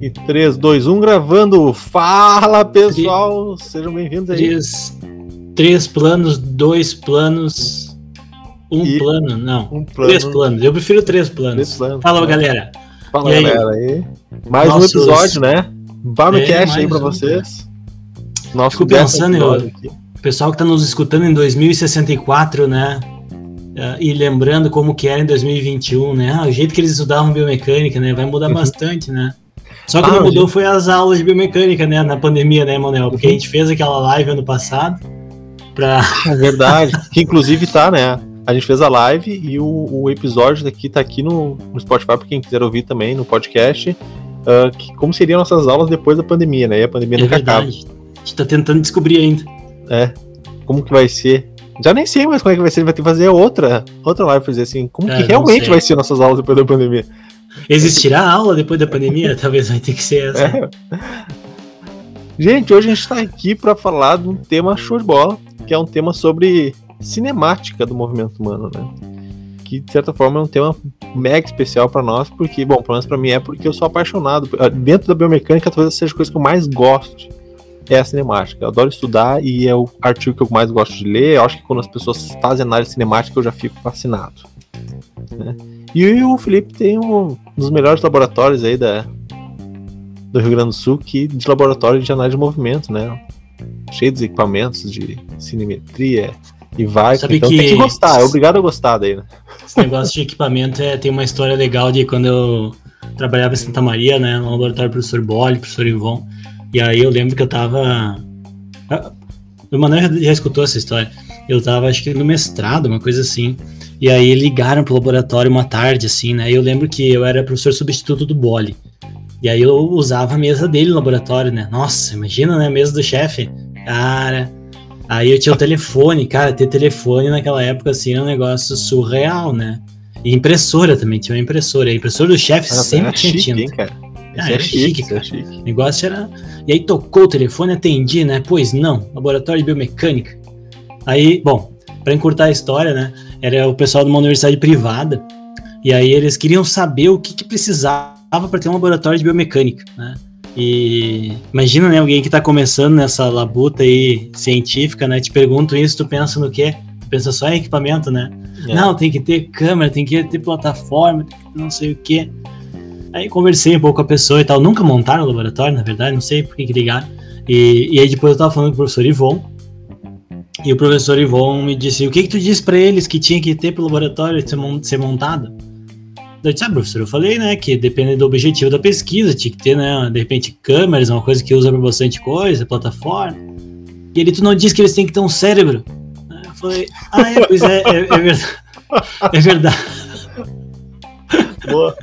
E 3, 2, 1, gravando. Fala pessoal, sejam bem-vindos aí. Três, três planos, dois planos, um E plano, não. Um plano. Três planos, eu prefiro três planos. Três planos, Fala né? galera. Fala E galera aí. Mais Nossos- um episódio, né? Vale É, Cast aí pra um, vocês. Nosso Fico pensando, eu-. O pessoal que tá nos escutando em 2064, né? eh, E lembrando como que era em 2021, né? Ah, o jeito que eles estudavam biomecânica, né? Vai mudar bastante, né? Só que. Ah, não o mudou jeito- foi as aulas de biomecânica, né? Na pandemia, né, Manuel? Porque a gente fez aquela live ano passado pra... É verdade. que inclusive tá, né? A gente fez a live e o, o episódio daqui tá aqui no, no Spotify, pra quem quiser ouvir também, no podcast. ah, que, como seriam nossas aulas depois da pandemia, né? E a pandemia É nunca acaba. verdade. A gente tá tentando descobrir ainda. É. Como que vai ser? Já nem sei mais como é que vai ser. Vai ter que fazer outra, outra live pra dizer assim. Como É, que realmente vai ser nossas aulas depois da pandemia? Existirá aula depois da pandemia? Talvez vai ter que ser essa. É. Gente, hoje a gente tá aqui pra falar de um tema show de bola, que é um tema sobre cinemática do movimento humano, né? Que de certa forma é um tema mega especial pra nós, porque, bom, pelo menos pra mim é porque eu sou apaixonado. Dentro da biomecânica, talvez seja a coisa que eu mais gosto. É a cinemática. Eu adoro estudar e é o artigo que eu mais gosto de ler. Eu acho que quando as pessoas fazem análise cinemática, eu já fico fascinado. né? E o Felipe tem um dos melhores laboratórios aí da, do Rio Grande do Sul que de laboratório de análise de movimento, né? Cheio dos equipamentos de cinemetria e vai. Então que- tem que gostar, é obrigado a gostar daí, né? Esse negócio de equipamento é, tem uma história legal de quando eu trabalhava em Santa Maria, né? No laboratório do professor Bolli, professor Ivon. E aí eu lembro que eu tava. Ah, O Manuel já, já escutou essa história. Eu tava, acho que no mestrado, uma coisa assim. E aí ligaram pro laboratório uma tarde, assim, né? Eu lembro que eu era professor substituto do Bolli. E aí eu usava a mesa dele no laboratório, né? Nossa, imagina, né? A mesa do chefe. Cara. Aí eu tinha o telefone, cara, ter telefone naquela época, assim, era um negócio surreal, né? E impressora também, tinha uma impressora. A impressora do chefe sempre tinha chique, tinta. hein, cara? Ah, era chique, cara. chique. O negócio era. E aí tocou o telefone, atendi, né? Pois não, laboratório de biomecânica. Aí, bom, pra encurtar a história, né? Era o pessoal de uma universidade privada. E aí eles queriam saber o que, que precisava para ter um laboratório de biomecânica, né? E imagina, né, alguém que tá começando nessa labuta aí científica, né? Te pergunto isso, tu pensa no quê? Tu pensa só em equipamento, né? É. Não, tem que ter câmera, tem que ter plataforma, tem que ter não sei o quê. Aí conversei um pouco com a pessoa e tal. Nunca montaram o laboratório, na verdade, não sei por que que ligaram. E, e aí depois eu tava falando com o professor Ivon. E o professor Ivon me disse: O que que tu disse pra eles que tinha que ter pro laboratório ser, mon- ser montado? Eu disse: Ah, professor, eu falei, né, que depende do objetivo da pesquisa, tinha que ter, né, de repente, câmeras, uma coisa que usa pra bastante coisa, plataforma. E ele, tu não disse que eles têm que ter um cérebro? Eu falei: Ah, é, pois é, é, é verdade. É verdade. Boa.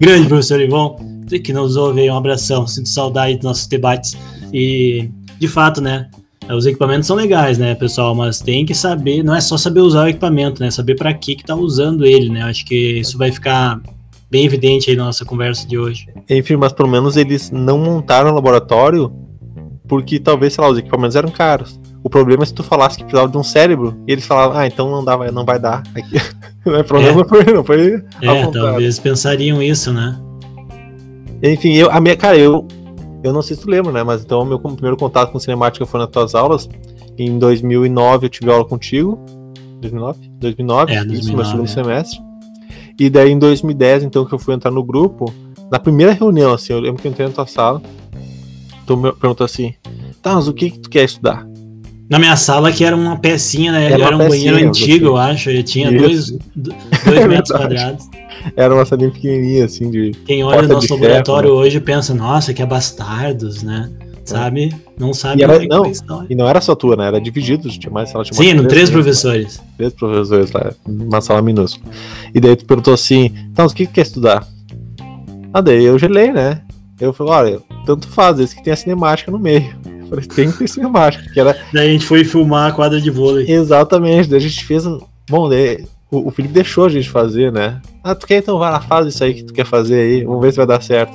Grande professor Ivon, que nos ouve aí, um abração, sinto saudade dos nossos debates. E, de fato, né, os equipamentos são legais, né, pessoal, mas tem que saber, não é só saber usar o equipamento, né, saber para que que tá usando ele, né, acho que isso vai ficar bem evidente aí na nossa conversa de hoje. Enfim, mas pelo menos eles não montaram o laboratório porque talvez, sei lá, os equipamentos eram caros. O problema é se tu falasse que precisava de um cérebro e eles falavam, ah, então não, dá, não vai dar aqui. o problema foi, não foi É, talvez pensariam isso, né? Enfim, eu, a minha, cara, eu, eu não sei se tu lembra, né? Mas então meu primeiro contato com cinemática foi nas tuas aulas. Em 2009 eu tive aula contigo. 2009? 2009, É, isso, 2009, meu segundo é. semestre. E daí em 2010, então, que eu fui entrar no grupo, na primeira reunião, assim, eu lembro que eu entrei na tua sala, tu me perguntou assim, tá, mas o que que tu quer estudar? Na minha sala, que era uma pecinha, né? Era Era, um banheiro antigo, eu acho. E tinha Isso. dois, do- dois metros verdade. quadrados. Era uma salinha pequenininha, assim, de... Quem olha o nosso laboratório ferro, hoje pensa, nossa, que é bastardos, né? Sabe? Não sabe E era- é não. E não era só tua, né? Era dividido, tinha mais sala, tinha Sim, eram três né? professores. três professores lá, uma sala minúscula. E daí tu perguntou assim, então, o que que quer estudar? Ah, daí eu gelei, né? Eu falei, olha, tanto faz, esse que tem a cinemática no meio. Falei, tem que ter cinemática, que era Daí a gente foi filmar a quadra de vôlei. exatamente, daí a gente fez. Bom, daí o, o Felipe deixou a gente fazer, né? Ah, tu quer então, vai lá, faz isso aí que tu quer fazer aí, vamos ver se vai dar certo.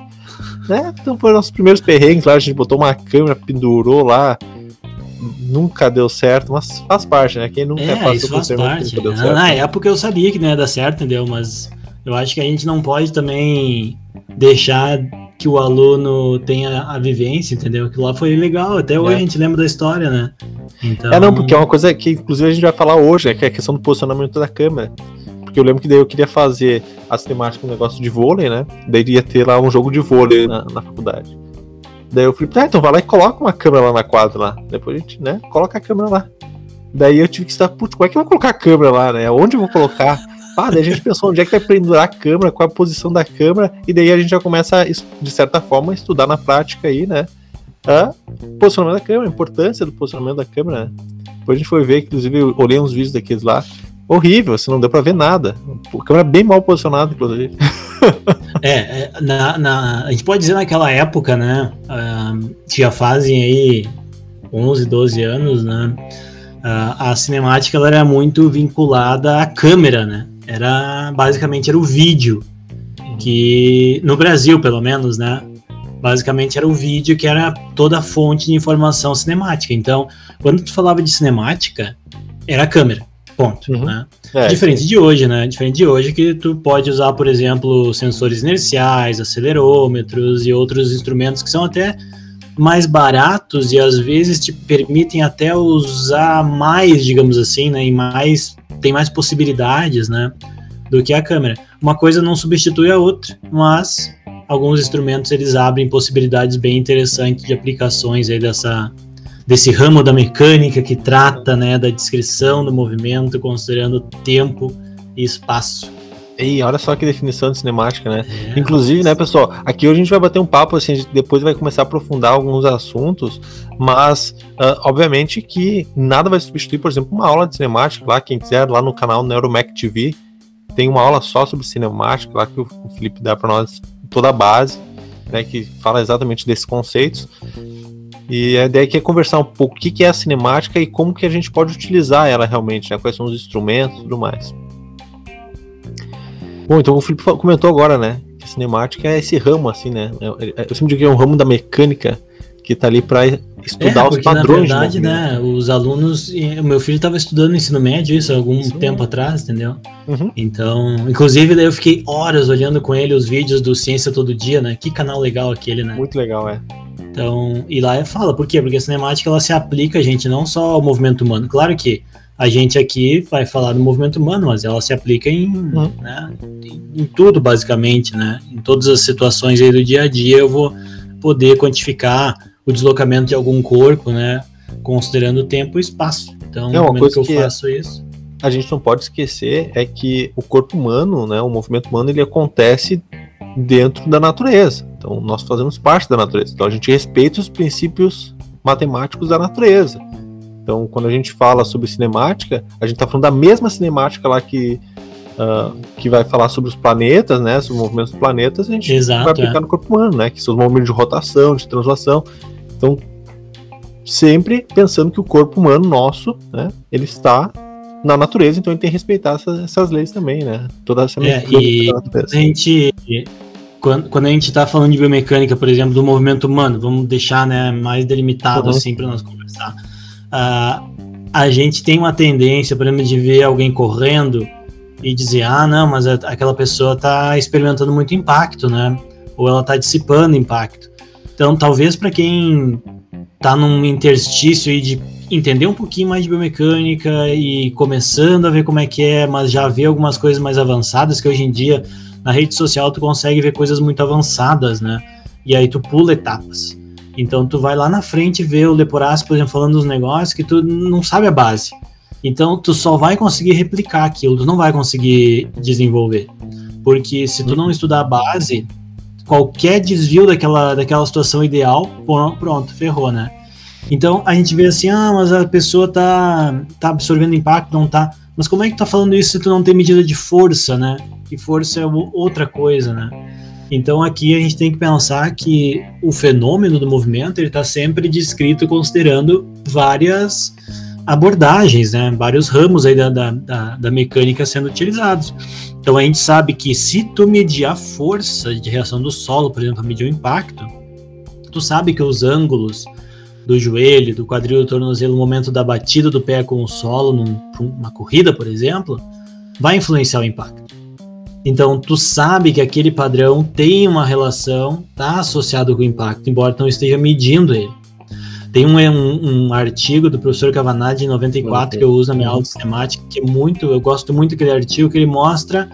Né? Então foram nossos primeiros perrengues lá, a gente botou uma câmera, pendurou lá, nunca deu certo, mas faz parte, né? Quem nunca É, passou isso por que parte. nunca Na, certo. na época eu sabia que não ia dar certo, entendeu? Mas eu acho que a gente não pode também deixar que o aluno tenha a vivência, entendeu? Aquilo lá foi legal, até hoje é. a gente lembra da história, né? Então... É, não, porque é uma coisa que inclusive a gente vai falar hoje, né, que é a questão do posicionamento da câmera. Porque eu lembro que daí eu queria fazer a cinemática um negócio de vôlei, né? Daí ia ter lá um jogo de vôlei na, na faculdade. Daí eu falei, tá, então vai lá e coloca uma câmera lá na quadra lá. Depois a gente, né, coloca a câmera lá. Daí eu tive que estar, putz, como é que eu vou colocar a câmera lá, né? Onde eu vou colocar? Ah, daí a gente pensou onde é que vai pendurar a câmera, qual é a posição da câmera, e daí a gente já começa, de certa forma, a estudar na prática aí, né? A posicionamento da câmera, a importância do posicionamento da câmera. Né? Depois a gente foi ver, inclusive, eu olhei uns vídeos daqueles lá. Horrível, assim, não deu pra ver nada. A câmera bem mal posicionada, inclusive. É, é, na, na, a gente pode dizer naquela época, né? Uh, já fazem aí 11, 12 anos, né? Uh, a cinemática ela era muito vinculada à câmera, né? Era basicamente era o vídeo que no Brasil, pelo menos, né? Basicamente era o vídeo que era toda a fonte de informação cinemática. Então, quando tu falava de cinemática, era a câmera. Ponto. Uhum. Né? É, Diferente sim. de hoje, né? Diferente de hoje que tu pode usar, por exemplo, sensores inerciais, acelerômetros e outros instrumentos que são até mais baratos e às vezes te permitem até usar mais, digamos assim, né? E mais tem mais possibilidades, né? Do que a câmera. Uma coisa não substitui a outra, mas alguns instrumentos eles abrem possibilidades bem interessantes de aplicações aí dessa desse ramo da mecânica que trata, né, da descrição do movimento considerando tempo e espaço. E olha só que definição de cinemática, né? É, Inclusive, né, pessoal, aqui hoje a gente vai bater um papo, assim, a gente depois vai começar a aprofundar alguns assuntos, mas, uh, obviamente que nada vai substituir, por exemplo, uma aula de cinemática lá, quem quiser, lá no canal Neuromec TV, tem uma aula só sobre cinemática lá que o Felipe dá para nós toda a base, né, que fala exatamente desses conceitos. E a ideia aqui é conversar um pouco o que é a cinemática e como que a gente pode utilizar ela realmente, né, quais são os instrumentos e tudo mais. Bom, então o Felipe comentou agora, né? Que a cinemática é esse ramo, assim, né? É, é, eu sempre digo que é um ramo da mecânica que tá ali para estudar é, os padrões. Na verdade, né? Os alunos. O meu filho estava estudando ensino médio, isso, algum Sim. tempo atrás, entendeu? Uhum. Então, inclusive, daí eu fiquei horas olhando com ele os vídeos do Ciência Todo Dia, né? Que canal legal aquele, né? Muito legal, é. Então, e lá fala, por quê? Porque a cinemática ela se aplica, gente, não só ao movimento humano. Claro que a gente aqui vai falar do movimento humano, mas ela se aplica em, uhum. né, em, tudo, basicamente, né? Em todas as situações aí do dia a dia eu vou poder quantificar o deslocamento de algum corpo, né? Considerando tempo e espaço. Então, no momento que eu que faço isso. A gente não pode esquecer é que o corpo humano, né? O movimento humano, ele acontece dentro da natureza. Então, nós fazemos parte da natureza. Então, a gente respeita os princípios matemáticos da natureza. Então, quando a gente fala sobre cinemática, a gente está falando da mesma cinemática lá que, uh, que vai falar sobre os planetas, né? Sobre os movimentos dos planetas, a gente Exato, vai aplicar é. no corpo humano, né? Que são os movimentos de rotação, de translação. Então, sempre pensando que o corpo humano nosso, né? Ele está na natureza, então ele tem que respeitar essas, essas leis também, né? Toda essa é, e a gente quando, quando a gente está falando de biomecânica, por exemplo, do movimento humano, vamos deixar né, mais delimitado uhum. assim para nós conversar uh, a gente tem uma tendência, por exemplo, de ver alguém correndo e dizer, ah, não, mas aquela pessoa está experimentando muito impacto, né? Ou ela está dissipando impacto. Então, talvez para quem está num interstício aí de entender um pouquinho mais de biomecânica e começando a ver como é que é, mas já vê algumas coisas mais avançadas, que hoje em dia na rede social tu consegue ver coisas muito avançadas, né? E aí tu pula etapas. Então tu vai lá na frente ver o Leporace, por exemplo, falando dos negócios que tu não sabe a base. Então tu só vai conseguir replicar aquilo, tu não vai conseguir desenvolver. Porque se tu não estudar a base, qualquer desvio daquela, daquela situação ideal, pronto, ferrou, né? Então a gente vê assim, ah, mas a pessoa tá, tá absorvendo impacto, não tá. Mas como é que tu tá falando isso se tu não tem medida de força, né? Que força é outra coisa, né? Então aqui a gente tem que pensar que o fenômeno do movimento ele está sempre descrito considerando várias abordagens, né? vários ramos aí da, da, da, da, mecânica sendo utilizados. Então a gente sabe que se tu medir a força de reação do solo, por exemplo, medir o impacto, tu sabe que os ângulos do joelho, do quadril, do tornozelo, no momento da batida do pé com o solo, numa corrida, por exemplo, vai influenciar o impacto. Então, tu sabe que aquele padrão tem uma relação, tá associado com o impacto, embora não esteja medindo ele. Tem um, um, um artigo do professor Cavanagh de 94 que eu uso na minha aula de sistemática, que é muito, eu gosto muito daquele artigo, que ele mostra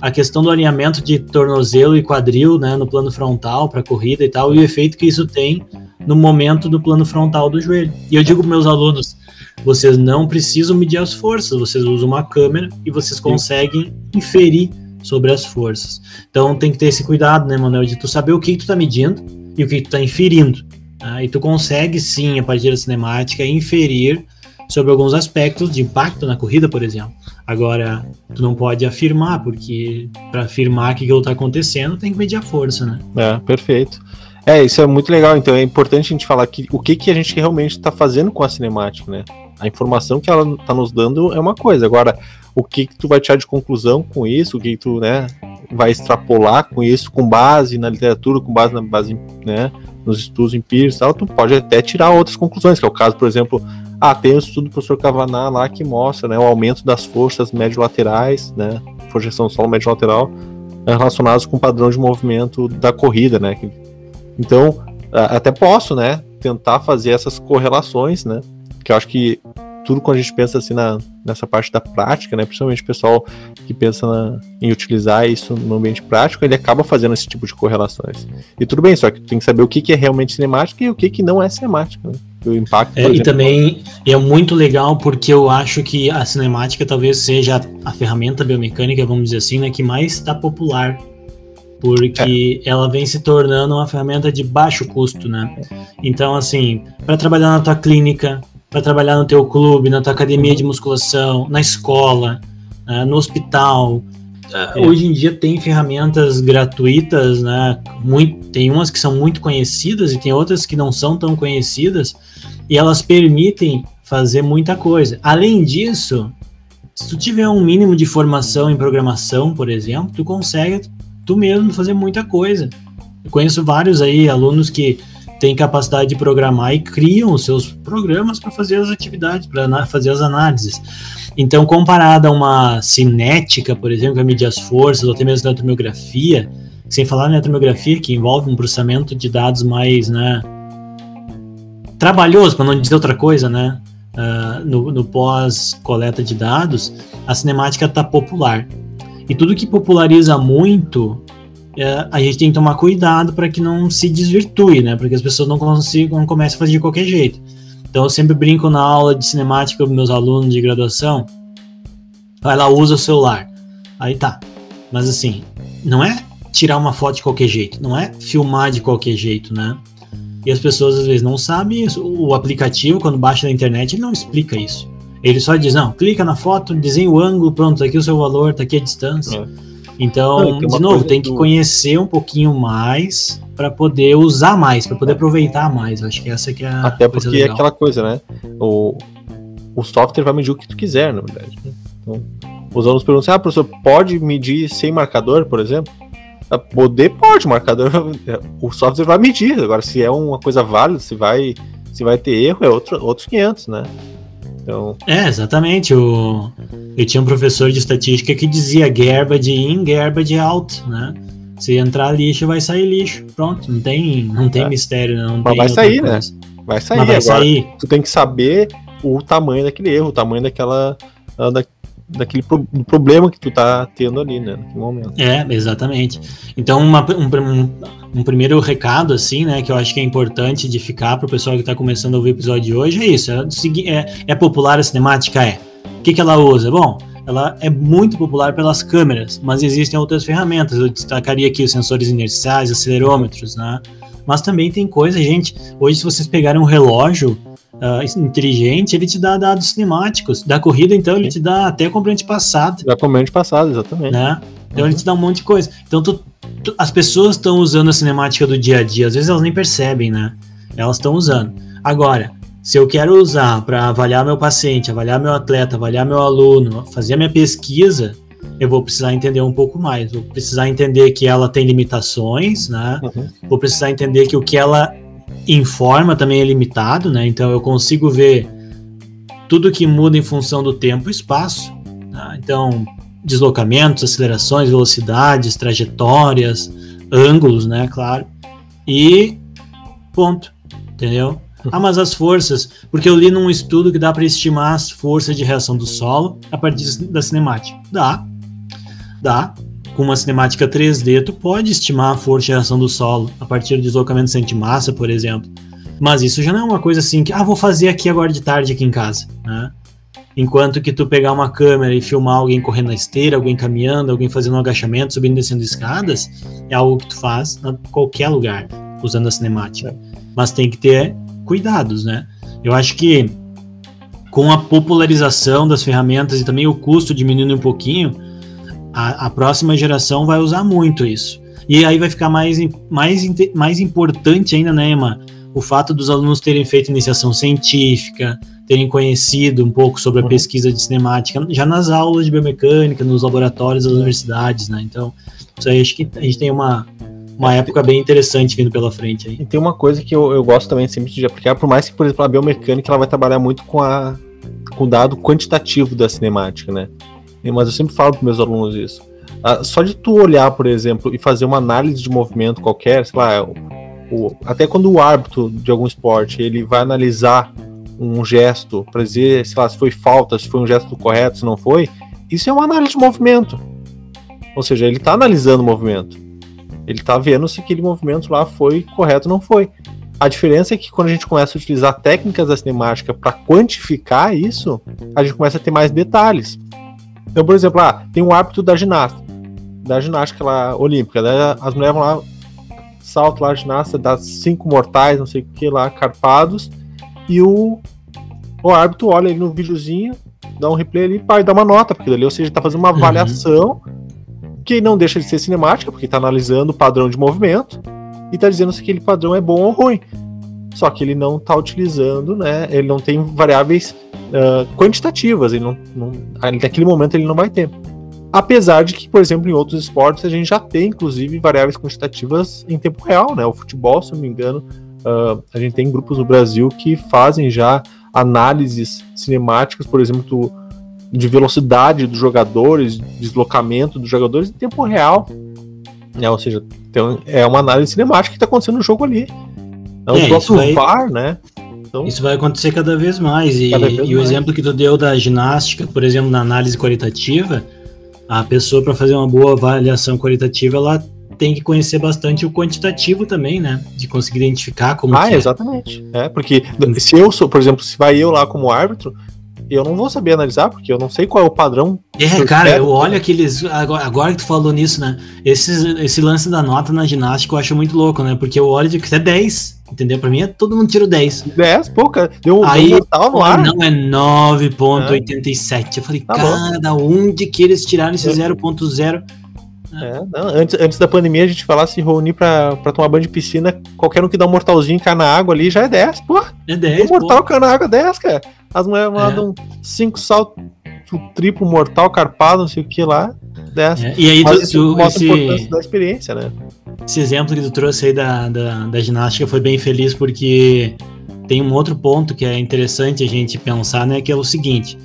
a questão do alinhamento de tornozelo e quadril, né, no plano frontal para corrida e tal, e o efeito que isso tem no momento do plano frontal do joelho. E eu digo para meus alunos, vocês não precisam medir as forças, vocês usam uma câmera e vocês conseguem inferir sobre as forças. Então tem que ter esse cuidado, né, Manuel, de tu saber o que, que tu tá medindo e o que, que tu tá inferindo. Tá? E tu consegue sim, a partir da cinemática, inferir sobre alguns aspectos de impacto na corrida, por exemplo. Agora, tu não pode afirmar, porque para afirmar que aquilo está acontecendo, tem que medir a força, né? É, perfeito. É, isso é muito legal. Então é importante a gente falar que o que, que a gente realmente está fazendo com a cinemática, né? A informação que ela está nos dando é uma coisa. Agora, o que, que tu vai tirar de conclusão com isso? O que, que tu, né, vai extrapolar com isso, com base na literatura, com base na base, né, nos estudos empíricos, tal, tu pode até tirar outras conclusões, que é o caso, por exemplo, ah, tem um estudo do professor Cavaná lá que mostra né, o aumento das forças médio-laterais, né, projeção solo médio-lateral, relacionadas com o padrão de movimento da corrida, né. Então, até posso, né, tentar fazer essas correlações, né, que eu acho que tudo quando a gente pensa assim na, nessa parte da prática, né, principalmente o pessoal que pensa na, em utilizar isso no ambiente prático, ele acaba fazendo esse tipo de correlações. E tudo bem, só que tu tem que saber o que, que é realmente cinemática e o que, que não é cinemática. Né? o impacto. É, exemplo, e também é muito legal porque eu acho que a cinemática talvez seja a, a ferramenta biomecânica, vamos dizer assim, né, que mais está popular. Porque é. ela vem se tornando uma ferramenta de baixo custo, né? Então, assim, para trabalhar na tua clínica, para trabalhar no teu clube, na tua academia de musculação, na escola, né, no hospital, é. Hoje em dia tem ferramentas gratuitas, né? Muito, tem umas que são muito conhecidas e tem outras que não são tão conhecidas, e elas permitem fazer muita coisa. Além disso, se tu tiver um mínimo de formação em programação, por exemplo, tu consegue tu mesmo fazer muita coisa. Eu conheço vários aí alunos que têm capacidade de programar e criam os seus programas para fazer as atividades, para fazer as análises. Então, comparada a uma cinética, por exemplo, que medir as forças, ou até mesmo na tomografia, sem falar na tomografia, que envolve um processamento de dados mais, né, trabalhoso, para não dizer outra coisa, né, uh, no, no pós-coleta de dados, a cinemática está popular. E tudo que populariza muito, uh, a gente tem que tomar cuidado para que não se desvirtue, né, para que as pessoas não consigam, não comecem a fazer de qualquer jeito. Então eu sempre brinco na aula de cinemática com meus alunos de graduação. Vai lá, usa o celular. Aí tá. Mas assim, não é tirar uma foto de qualquer jeito, não é filmar de qualquer jeito, né? E as pessoas às vezes não sabem isso. O aplicativo, quando baixa na internet, ele não explica isso. Ele só diz, não, clica na foto, desenha o ângulo, pronto, tá aqui o seu valor, tá aqui a distância. É. Então, de novo, tem que conhecer um pouquinho mais para poder usar mais, para poder aproveitar mais. Acho que essa que é a Até porque é aquela coisa, né? O, o software vai medir o que tu quiser, na verdade. Né? Então, os alunos perguntam assim, ah, professor, pode medir sem marcador, por exemplo? Ah, poder pode, marcador, o software vai medir. Agora, se é uma coisa válida, se vai, se vai ter erro, é outro, outros 500, né? Então... É, exatamente. O... Eu tinha um professor de estatística que dizia garbage in, garbage out, né? Se entrar lixo, vai sair lixo. Pronto, não tem, não tem é. mistério, não. Mas vai sair, né? coisa. né? Vai sair. Mas vai Agora, sair. Tu tem que saber o tamanho daquele erro, o tamanho daquela. Ah, da, daquele pro, problema que tu tá tendo ali, né? Naquele momento. É, exatamente. Então, uma, um, um, primeiro recado, assim, né, que eu acho que é importante de ficar pro pessoal que tá começando a ouvir o episódio de hoje é isso. É, é, é popular a cinemática? É. O que, que ela usa? Bom, ela é muito popular pelas câmeras, mas existem outras ferramentas. Eu destacaria aqui os sensores inerciais, acelerômetros, né? Mas também tem coisa, gente. Hoje, se vocês pegarem um relógio uh, inteligente, ele te dá dados cinemáticos. Da corrida, então, ele te dá até componente passado. Da componente passado, exatamente. Né? Então, uhum. ele te dá um monte de coisa. Então, tu, tu, as pessoas estão usando a cinemática do dia a dia. Às vezes, elas nem percebem, né? Elas estão usando. Agora, se eu quero usar para avaliar meu paciente, avaliar meu atleta, avaliar meu aluno, fazer a minha pesquisa, eu vou precisar entender um pouco mais. Vou precisar entender que ela tem limitações, né? Uhum. Vou precisar entender que o que ela informa também é limitado, né? Então eu consigo ver tudo que muda em função do tempo e espaço. Tá? Então, deslocamentos, acelerações, velocidades, trajetórias, ângulos, né, claro. E ponto, entendeu? Ah, mas as forças, porque eu li num estudo que dá para estimar as forças de reação do solo a partir da cinemática. Dá. Dá. Com uma cinemática 3D, tu pode estimar a força de reação do solo a partir do deslocamento de massa, por exemplo. Mas isso já não é uma coisa assim que, ah, vou fazer aqui agora de tarde aqui em casa, né? Enquanto que tu pegar uma câmera e filmar alguém correndo na esteira, alguém caminhando, alguém fazendo um agachamento, subindo e descendo escadas, é algo que tu faz em qualquer lugar, usando a cinemática. Mas tem que ter cuidados, né? Eu acho que com a popularização das ferramentas e também o custo diminuindo um pouquinho, a, a próxima geração vai usar muito isso. E aí vai ficar mais, mais, mais importante ainda, né, Emma? O fato dos alunos terem feito iniciação científica, terem conhecido um pouco sobre a uhum. pesquisa de cinemática já nas aulas de biomecânica, nos laboratórios das universidades, né? Então, isso aí acho que a gente tem uma, uma época bem interessante vindo pela frente aí. E tem uma coisa que eu, eu gosto também sempre de aplicar, por mais que, por exemplo, a biomecânica ela vai trabalhar muito com, a, com o dado quantitativo da cinemática, né? Mas eu sempre falo para meus alunos isso. Ah, só de tu olhar, por exemplo, e fazer uma análise de movimento qualquer, sei lá, o, até quando o árbitro de algum esporte ele vai analisar um gesto para dizer, sei lá, se foi falta, se foi um gesto correto, se não foi, isso é uma análise de movimento. Ou seja, ele está analisando o movimento. Ele está vendo se aquele movimento lá foi correto ou não foi. A diferença é que quando a gente começa a utilizar técnicas da cinemática para quantificar isso, a gente começa a ter mais detalhes. Então, por exemplo, ah, tem um árbitro da ginasta, da ginástica lá olímpica, né? as mulheres vão lá, salto lá, ginasta, dá cinco mortais, não sei o que lá, carpados, e o, o árbitro olha ali no videozinho, dá um replay ali e dá uma nota, porque ali, ou seja, está fazendo uma uhum. avaliação que não deixa de ser cinemática, porque está analisando o padrão de movimento e está dizendo se aquele padrão é bom ou ruim. Só que ele não está utilizando, né? Ele não tem variáveis uh, quantitativas, ele não, não, naquele momento ele não vai ter. Apesar de que, por exemplo, em outros esportes a gente já tem, inclusive, variáveis quantitativas em tempo real, né? O futebol, se não me engano, uh, a gente tem grupos no Brasil que fazem já análises cinemáticas, por exemplo, de velocidade dos jogadores, deslocamento dos jogadores em tempo real. Né? Ou seja, tem, é uma análise cinemática que está acontecendo no jogo ali. É o próprio VAR, né? Então, isso vai acontecer cada vez mais. E, vez e mais. o exemplo que tu deu da ginástica, por exemplo, na análise qualitativa, a pessoa, para fazer uma boa avaliação qualitativa, ela tem que conhecer bastante o quantitativo também, né? De conseguir identificar como. Ah, é. exatamente. É, porque se eu sou, por exemplo, se vai eu lá como árbitro, eu não vou saber analisar, porque eu não sei qual é o padrão. É, cara, eu olho aqueles. Agora, agora, que tu falou nisso, né? Esse, esse lance da nota na ginástica eu acho muito louco, né? Porque eu olho de que é 10. Entendeu? Pra mim é todo mundo tira 10. 10, pô, cara. Deu, Aí, um mortal no ar. Não, é 9,87. É. Eu falei, tá cara, da onde que eles tiraram esse é. 0,0? É, não, antes, antes da pandemia a gente falar se reunir pra, pra tomar banho de piscina, qualquer um que dá um mortalzinho e cai na água ali já é 10, pô. É 10. Um mortal cai na água 10, cara. As mulheres mandam 5 é. saltos triplo mortal, carpado, não sei o que lá. 10. É. E aí Mas tu, tu mostra esse, a importância da experiência, né? Esse exemplo que tu trouxe aí da, da, da ginástica foi bem feliz porque tem um outro ponto que é interessante a gente pensar, né? Que é o seguinte.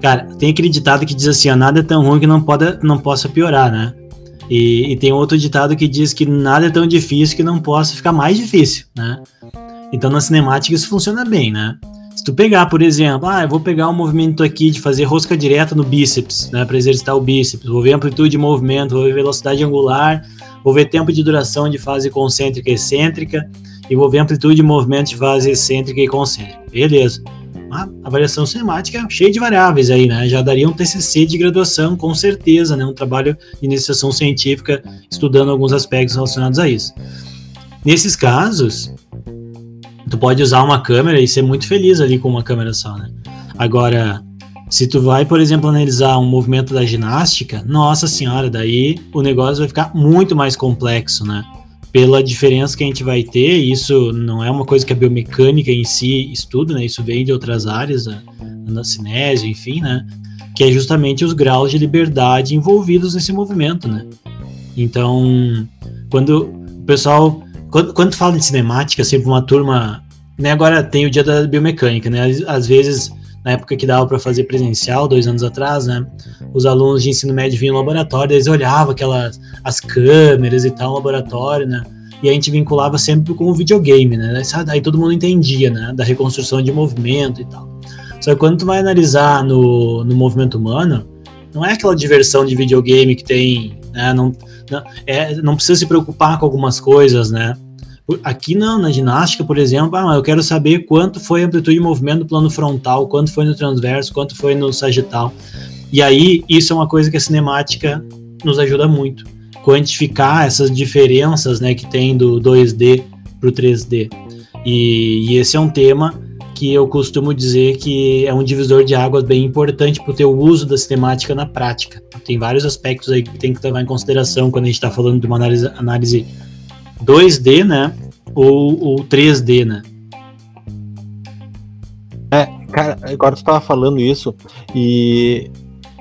Cara, tem aquele ditado que diz assim, ó, nada é tão ruim que não, pode, não possa piorar, né? E, e, tem outro ditado que diz que nada é tão difícil que não possa ficar mais difícil, né? Então na cinemática isso funciona bem, né? Se tu pegar, por exemplo, ah, eu vou pegar um movimento aqui de fazer rosca direta no bíceps, né, para exercitar o bíceps, vou ver amplitude de movimento, vou ver velocidade angular, vou ver tempo de duração de fase concêntrica e excêntrica, e vou ver amplitude de movimento de fase excêntrica e concêntrica. Beleza. Uma avaliação cinemática cheia de variáveis aí, né? Já daria um TCC de graduação, com certeza, né? Um trabalho de iniciação científica estudando alguns aspectos relacionados a isso. Nesses casos, tu pode usar uma câmera e ser muito feliz ali com uma câmera só, né? Agora, se tu vai, por exemplo, analisar um movimento da ginástica, nossa senhora, daí o negócio vai ficar muito mais complexo, né? Pela diferença que a gente vai ter, isso não é uma coisa que a biomecânica em si estuda, né? Isso vem de outras áreas, né? na cinésio, enfim, né? Que é justamente os graus de liberdade envolvidos nesse movimento, né? Então, quando o pessoal quando, quando fala de cinemática, sempre uma turma. Né, agora tem o dia da biomecânica, né? Às, às vezes na época que dava para fazer presencial, dois anos atrás, né? Os alunos de ensino médio vinham no laboratório, eles olhavam aquelas as câmeras e tal, no laboratório, né? E a gente vinculava sempre com o videogame, né? Aí todo mundo entendia, né? Da reconstrução de movimento e tal. Só que quando tu vai analisar no, no movimento humano, não é aquela diversão de videogame que tem, né? Não, não, é, não precisa se preocupar com algumas coisas, né? Aqui não, na ginástica, por exemplo, ah, eu quero saber quanto foi a amplitude de movimento do plano frontal, quanto foi no transverso, quanto foi no sagital. E aí, isso é uma coisa que a cinemática nos ajuda muito. Quantificar essas diferenças né, que tem do 2D para o 3D. E, e, esse é um tema que eu costumo dizer que é um divisor de águas bem importante para o teu uso da cinemática na prática. Tem vários aspectos aí que tem que levar em consideração quando a gente está falando de uma análise, análise 2D, né? Ou, ou 3D, né? É, cara, agora tu tava falando isso e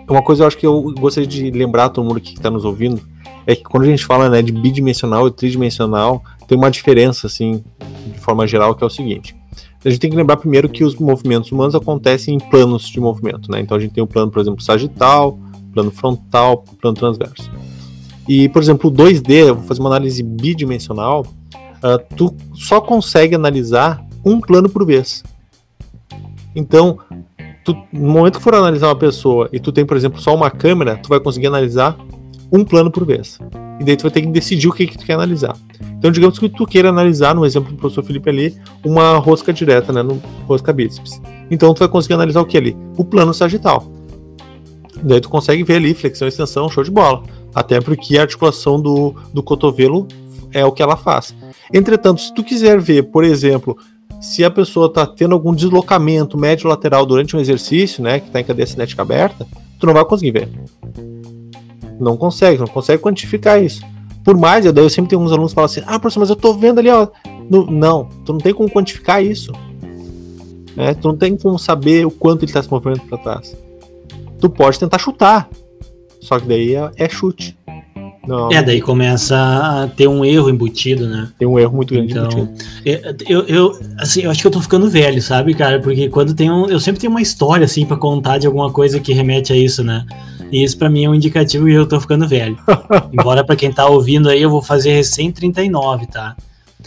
uma coisa eu acho que eu gostaria de lembrar todo mundo que está nos ouvindo é que quando a gente fala né, de bidimensional e tridimensional, tem uma diferença, assim, de forma geral, que é o seguinte. A gente tem que lembrar primeiro que os movimentos humanos acontecem em planos de movimento, né? Então a gente tem o plano, por exemplo, sagital, plano frontal, plano transverso. E, por exemplo, o 2D, eu vou fazer uma análise bidimensional, uh, tu só consegue analisar um plano por vez. Então, tu, no momento que for analisar uma pessoa e tu tem, por exemplo, só uma câmera, tu vai conseguir analisar um plano por vez. E daí tu vai ter que decidir o que, que tu quer analisar. Então, digamos que tu queira analisar, no exemplo do professor Felipe ali, uma rosca direta, né, no rosca bíceps. Então, tu vai conseguir analisar o que ali? O plano sagital. Daí tu consegue ver ali flexão extensão, show de bola. Até porque a articulação do, do cotovelo é o que ela faz. Entretanto, se tu quiser ver, por exemplo, se a pessoa está tendo algum deslocamento médio-lateral durante um exercício, né, que está em cadeia cinética aberta, tu não vai conseguir ver. Não consegue, não consegue quantificar isso. Por mais, eu, daí eu sempre tenho uns alunos que falam assim, ah, professor, mas eu estou vendo ali, ó. No, não, tu não tem como quantificar isso. É, tu não tem como saber o quanto ele está se movendo para trás. Tu pode tentar chutar, só que daí é, é chute. Não, é, daí começa a ter um erro embutido, né? Tem um erro muito grande então, embutido. Eu, eu, assim, eu acho que eu tô ficando velho, sabe, cara? Porque quando tem um. Eu sempre tenho uma história, assim, para contar de alguma coisa que remete a isso, né? E isso para mim é um indicativo e eu tô ficando velho. Embora para quem tá ouvindo aí, eu vou fazer recém 39, tá?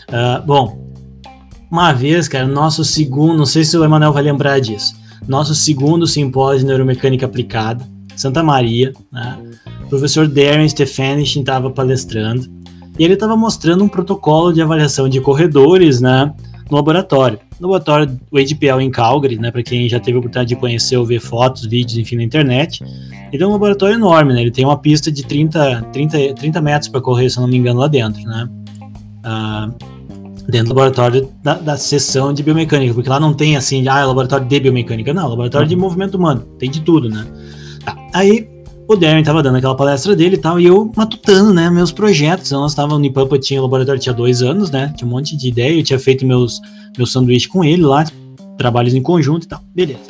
Uh, bom, uma vez, cara, nosso segundo, não sei se o Emanuel vai lembrar disso, nosso segundo simpósio de neuromecânica aplicada, Santa Maria, né? O professor Darren Stefanich estava palestrando e ele estava mostrando um protocolo de avaliação de corredores, né, no laboratório. No laboratório do ADPL em Calgary, né, para quem já teve a oportunidade de conhecer ou ver fotos, vídeos, enfim, na internet. Ele é um laboratório enorme, né? Ele tem uma pista de 30, 30, 30 metros para correr, se não me engano, lá dentro, né? Ah, dentro do laboratório da, da de biomecânica, porque lá não tem assim, ah, é laboratório de biomecânica, não, laboratório de movimento humano, tem de tudo, né? Tá. Aí o Darren tava dando aquela palestra dele e tal, e eu matutando, né, meus projetos. Nós estava no Unipampa, tinha laboratório, tinha dois anos, né, tinha um monte de ideia, eu tinha feito meus, meus sanduíches com ele lá, trabalhos em conjunto e tal, beleza.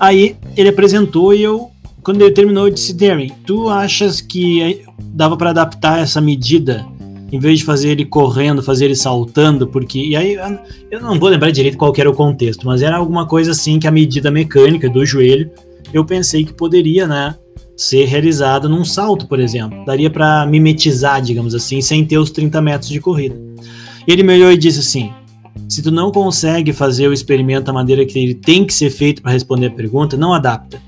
Aí ele apresentou e eu, quando ele terminou, eu disse, Darren, tu achas que dava para adaptar essa medida em vez de fazer ele correndo, fazer ele saltando, porque. E aí eu não vou lembrar direito qual era o contexto, mas era alguma coisa assim que a medida mecânica do joelho eu pensei que poderia, né, ser realizada num salto, por exemplo. Daria para mimetizar, digamos assim, sem ter os 30 metros de corrida. Ele me olhou e disse assim: se tu não consegue fazer o experimento da maneira que ele tem que ser feito para responder a pergunta, não adapta,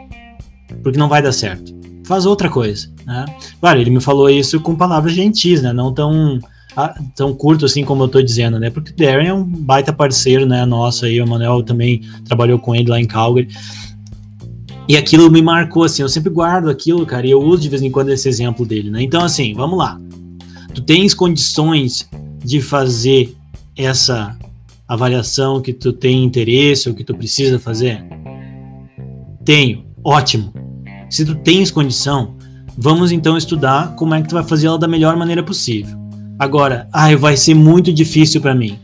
porque não vai dar certo. Faz outra coisa, né? Claro, ele me falou isso com palavras gentis, né? Não tão ah, tão curto assim como eu tô dizendo, né? Porque o Darren é um baita parceiro, né? Nosso aí, o Manuel também trabalhou com ele lá em Calgary. E aquilo me marcou, assim, eu sempre guardo aquilo, cara, e eu uso de vez em quando esse exemplo dele, né? Então, assim, vamos lá. Tu tens condições de fazer essa avaliação que tu tem interesse ou que tu precisa fazer? Tenho. Ótimo. Se tu tens condição, vamos então estudar como é que tu vai fazer ela da melhor maneira possível. Agora, ai, vai ser muito difícil para mim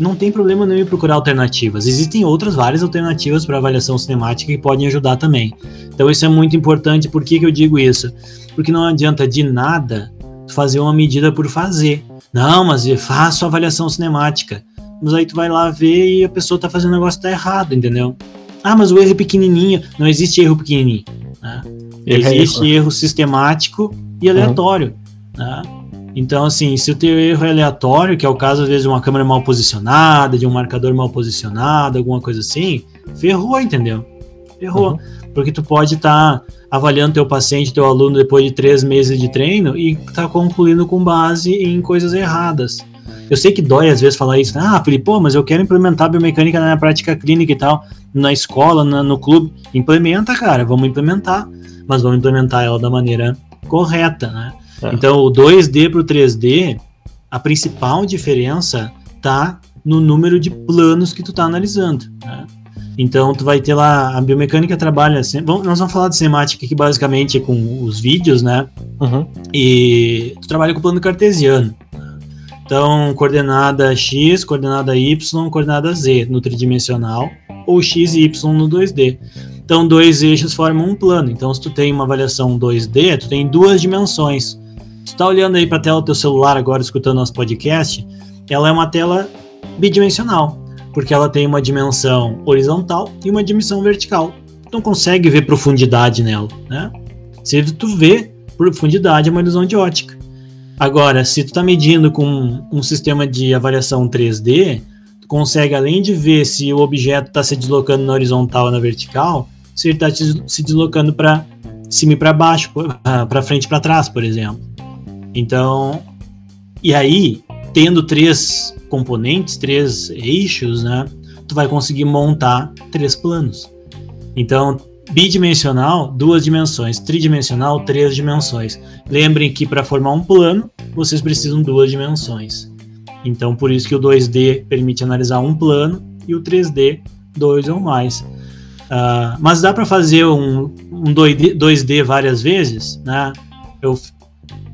não tem problema nenhum em procurar alternativas. Existem outras várias alternativas para avaliação cinemática que podem ajudar também. Então isso é muito importante. Por que, que eu digo isso? Porque não adianta de nada fazer uma medida por fazer. Não, mas eu faço avaliação cinemática. Mas aí tu vai lá ver e a pessoa tá fazendo o negócio tá errado, entendeu? Ah, mas o erro é pequenininho. Não existe erro pequenininho. Né? Existe erro. erro sistemático e aleatório. Uhum. Né? Então, assim, se o teu erro é aleatório, que é o caso, às vezes, de uma câmera mal posicionada, de um marcador mal posicionado, alguma coisa assim, ferrou, entendeu? Ferrou. Uhum. Porque tu pode estar tá avaliando teu paciente, teu aluno, depois de três meses de treino e tá concluindo com base em coisas erradas. Eu sei que dói às vezes falar isso. Ah, Felipe, pô, mas eu quero implementar biomecânica na prática clínica e tal, na escola, na, no clube. Implementa, cara, vamos implementar. Mas vamos implementar ela da maneira correta, né? É. Então, o 2D para o 3D, a principal diferença tá no número de planos que tu tá analisando, né? Então, tu vai ter lá, a biomecânica trabalha, assim, vamos, nós vamos falar de semática aqui basicamente com os vídeos, né? Uhum. E tu trabalha com plano cartesiano. Então, coordenada X, coordenada Y, coordenada Z no tridimensional, ou X e Y no 2D. Então, dois eixos formam um plano. Então, se tu tem uma avaliação 2D, tu tem duas dimensões. Se tá olhando aí para a tela do teu celular agora, escutando nosso podcast, ela é uma tela bidimensional, porque ela tem uma dimensão horizontal e uma dimensão vertical. Tu não consegue ver profundidade nela, né? Se tu vê profundidade, é uma ilusão de ótica. Agora, se tu tá medindo com um sistema de avaliação 3D, tu consegue, além de ver se o objeto está se deslocando na horizontal ou na vertical, se ele está se deslocando para cima e para baixo, para frente e para trás, por exemplo. Então, e aí, tendo três componentes, três eixos, né, tu vai conseguir montar três planos. Então, bidimensional, duas dimensões, tridimensional, três dimensões. Lembrem que para formar um plano, vocês precisam duas dimensões. Então, por isso que o 2D permite analisar um plano e o 3D, dois ou mais. Uh, mas dá para fazer um, um 2D, 2D, várias vezes, né? Eu,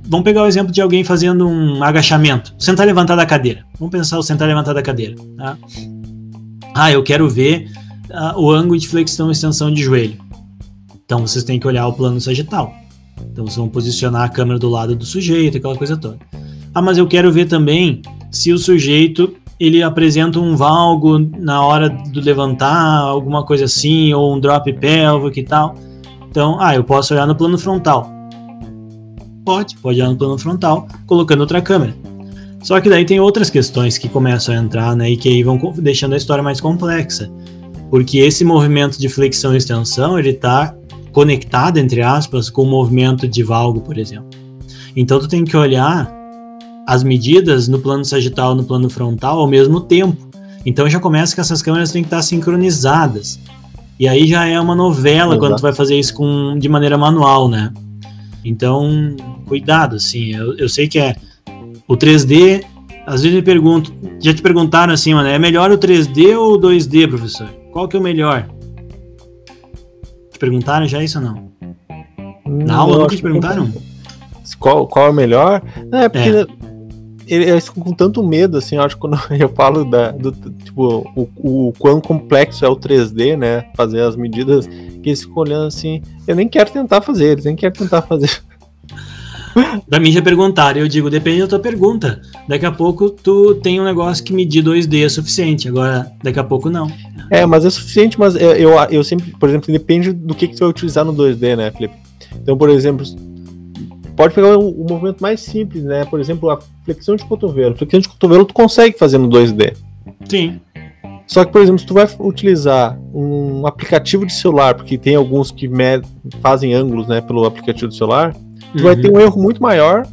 vamos pegar o exemplo de alguém fazendo um agachamento, sentar levantar da cadeira. Vamos pensar o sentar levantar da cadeira. Tá? Ah, eu quero ver uh, o ângulo de flexão e extensão de joelho. Então vocês têm que olhar o plano sagital. Então vocês vão posicionar a câmera do lado do sujeito, aquela coisa toda. Ah, mas eu quero ver também se o sujeito ele apresenta um valgo na hora do levantar, alguma coisa assim, ou um drop pélvico e tal. Então, ah, eu posso olhar no plano frontal. Pode, pode olhar no plano frontal, colocando outra câmera. Só que daí tem outras questões que começam a entrar, né, e que aí vão deixando a história mais complexa. Porque esse movimento de flexão e extensão, ele está conectada, entre aspas, com o movimento de valgo, por exemplo. Então tu tem que olhar as medidas no plano sagital no plano frontal ao mesmo tempo. Então já começa que essas câmeras têm que estar sincronizadas. E aí já é uma novela Exato. quando tu vai fazer isso com, de maneira manual, né? Então, cuidado, assim. Eu, eu sei que é o 3D. Às vezes me pergunto, já te perguntaram assim, mano, é melhor o 3D ou o 2D, professor? Qual que é o melhor? Te perguntaram já isso ou não? Na aula nunca te perguntaram? Qual, qual é o melhor? Não, é porque é. eles ficam com tanto medo, assim, eu acho, quando eu falo da, do, tipo, o, o quão complexo é o 3D, né? Fazer as medidas, eles ficam olhando assim, eu nem quero tentar fazer, eles nem querem tentar fazer. Da mim já perguntaram, eu digo, depende da tua pergunta. Daqui a pouco tu tem um negócio que medir 2D é suficiente, agora daqui a pouco não. É, mas é suficiente, mas eu, eu, eu sempre, por exemplo, depende do que, que você vai utilizar no 2D, né, Felipe? Então, por exemplo, pode pegar o, o, movimento mais simples, né? Por exemplo, a flexão de cotovelo. Flexão de cotovelo tu consegue fazer no 2D. Sim. Só que, por exemplo, se tu vai utilizar um aplicativo de celular, porque tem alguns que fazem ângulos, né, pelo aplicativo do celular, tu uhum. vai ter um erro muito maior,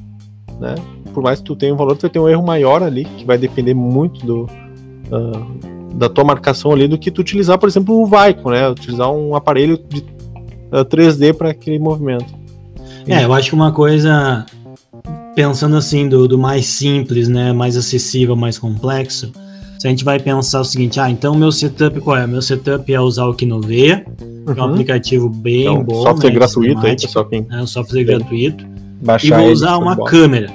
né? Por mais que tu tenha um valor, tu vai ter um erro maior ali, que vai depender muito do, uh, da tua marcação ali do que tu utilizar, por exemplo, o Vicon, né? Utilizar um aparelho de uh, ah, 3D para aquele movimento. É, eu acho que uma coisa, pensando assim, do, do mais simples, né? Mais acessível, mais complexo, se a gente vai pensar o seguinte, ah, então meu setup qual é? Meu setup é usar o Kinovea, uhum. que é um uhum. aplicativo bem então, bom. Software né, gratuito aí, pessoal. Quem... É um software gratuito. Baixar e vou usar uma câmera.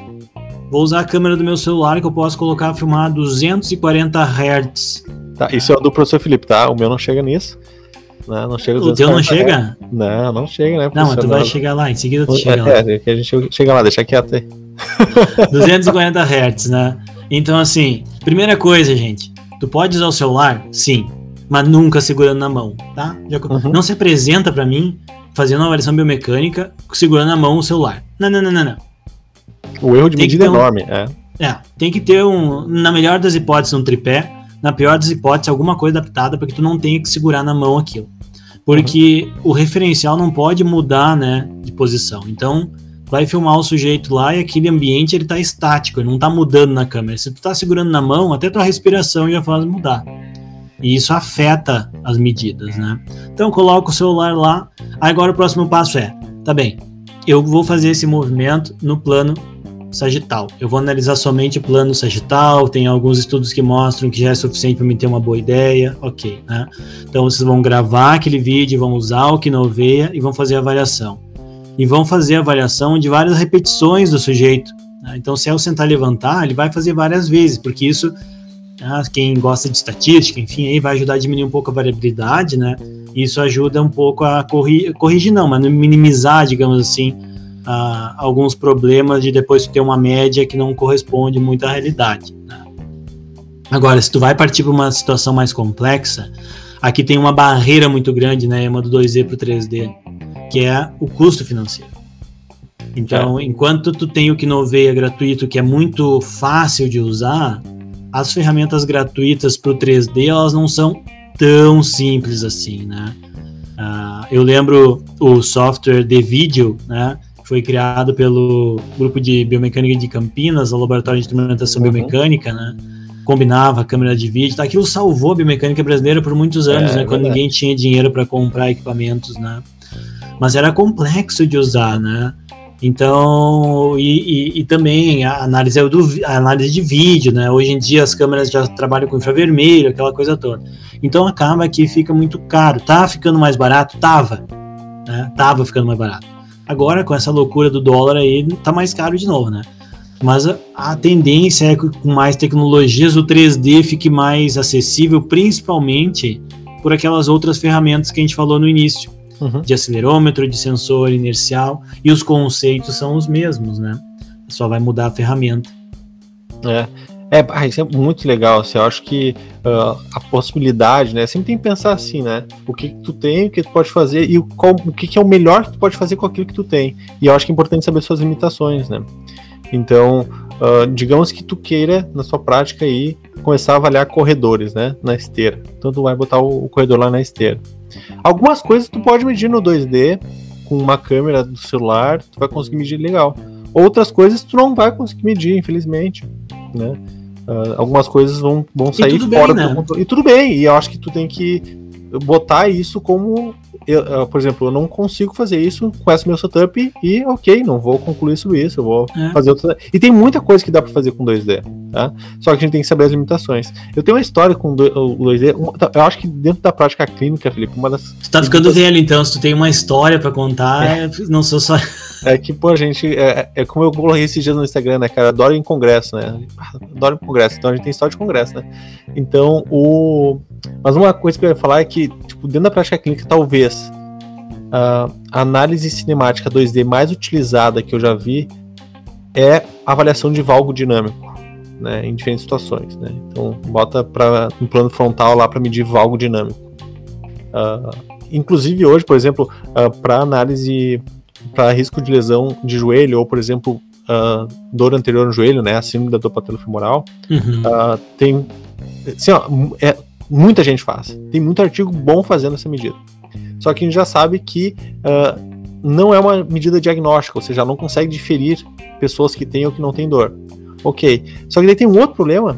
Vou usar a câmera do meu celular que eu posso colocar filmar 240 Hz Tá, isso é o do professor Felipe, tá? O meu não chega nisso. Né? Não chega o teu não chega? Não, não chega, né? Não, mas tu vai chegar lá, em seguida tu chega é, lá. É, a gente chega lá, deixa quieto aí. 240 Hz, né? Então, assim, primeira coisa, gente, tu pode usar o celular? Sim. mas nunca segurando na mão, tá? Já, uhum. Não se apresenta para mim fazendo uma avaliação biomecânica segurando na mão o celular. Não, não, não, não, não. O erro de tem medida é um, enorme, é. É, tem que ter um, na melhor das hipóteses, um tripé, na pior das hipóteses, alguma coisa adaptada para que tu não tenha que segurar na mão aquilo. Porque o referencial não pode mudar, né, de posição. Então, vai filmar o sujeito lá e aquele ambiente ele tá estático, ele não tá mudando na câmera. Se tu tá segurando na mão, até tua respiração já faz mudar. E isso afeta as medidas, né? Então coloca o celular lá. Agora o próximo passo é, tá bem, eu vou fazer esse movimento no plano sagital. Eu vou analisar somente o plano sagital, tem alguns estudos que mostram que já é suficiente para me ter uma boa ideia, ok, né? Então vocês vão gravar aquele vídeo, vão usar o Kinoveia e vão fazer a avaliação. E vão fazer a avaliação de várias repetições do sujeito. Né? Então se é o sentar e levantar, ele vai fazer várias vezes, porque isso, né, quem gosta de estatística, enfim, aí vai ajudar a diminuir um pouco a variabilidade, né? Isso ajuda um pouco a corrigir não, mas minimizar, digamos assim, alguns problemas de depois ter uma média que não corresponde muito à realidade. Né? Agora, se tu vai partir para uma situação mais complexa, aqui tem uma barreira muito grande, né, Emma, do 2D para o 3D, que é o custo financeiro. Então, é. enquanto tu tem o Kinoveia gratuito, que é muito fácil de usar, as ferramentas gratuitas para o 3D, elas não são tão simples assim, né? Uh, eu lembro o software de vídeo, né? Foi criado pelo grupo de biomecânica de Campinas, o laboratório de instrumentação uhum. biomecânica, né? Combinava câmera de vídeo, tá? aquilo salvou a biomecânica brasileira por muitos anos, é, né? É quando ninguém tinha dinheiro para comprar equipamentos, né? Mas era complexo de usar, né? Então, e, e, e, também a análise, do, a análise de vídeo, né? Hoje em dia as câmeras já trabalham com infravermelho, aquela coisa toda. Então acaba que fica muito caro. Tá ficando mais barato? Tava. Né? Tava ficando mais barato. Agora, com essa loucura do dólar aí, tá mais caro de novo, né? Mas a, a tendência é que com mais tecnologias o 3D fique mais acessível, principalmente por aquelas outras ferramentas que a gente falou no início, uhum. de acelerômetro, de sensor inercial, e os conceitos são os mesmos, né? Só vai mudar a ferramenta. É. É, ah, isso é muito legal. Assim, eu acho que uh, a possibilidade, né? Sempre tem que pensar assim, né? O que, que tu tem, o que tu pode fazer e o, qual, o que, que é o melhor que tu pode fazer com aquilo que tu tem. E eu acho que é importante saber suas limitações, né? Então, uh, digamos que tu queira, na sua prática aí, começar a avaliar corredores, né? Na esteira. Então tu vai botar o, o corredor lá na esteira. Algumas coisas tu pode medir no 2D, com uma câmera do celular, tu vai conseguir medir legal. Outras coisas tu não vai conseguir medir, infelizmente, né? Uh, algumas coisas vão, vão sair fora bem, do né? controle. E tudo bem, e eu acho que tu tem que botar isso como eu, uh, por exemplo, eu não consigo fazer isso com esse meu setup e ok, não vou concluir sobre isso, eu vou é. fazer outra. E tem muita coisa que dá para fazer com 2D, tá? Só que a gente tem que saber as limitações. Eu tenho uma história com o 2D, eu acho que dentro da prática clínica, Felipe, uma das. Tu tá ficando velho então, se tu tem uma história para contar, é. não sou só. É que, pô, gente. É, é como eu coloquei esses dias no Instagram, né, cara? Adoro em congresso, né? Adoro em congresso, então a gente tem história de congresso, né? Então, o. Mas uma coisa que eu ia falar é que, tipo, dentro da prática clínica, talvez a análise cinemática 2D mais utilizada que eu já vi é a avaliação de valgo dinâmico, né, em diferentes situações, né. Então bota para um plano frontal lá para medir valgo dinâmico. Uh, inclusive hoje, por exemplo, uh, para análise para risco de lesão de joelho ou, por exemplo, uh, dor anterior no joelho, né, acima da dor patelofemoral, uhum. tem, assim, ó, é, muita gente faz. Tem muito artigo bom fazendo essa medida. Só que a gente já sabe que uh, não é uma medida diagnóstica, ou seja, não consegue diferir pessoas que têm ou que não têm dor. Ok. Só que daí tem um outro problema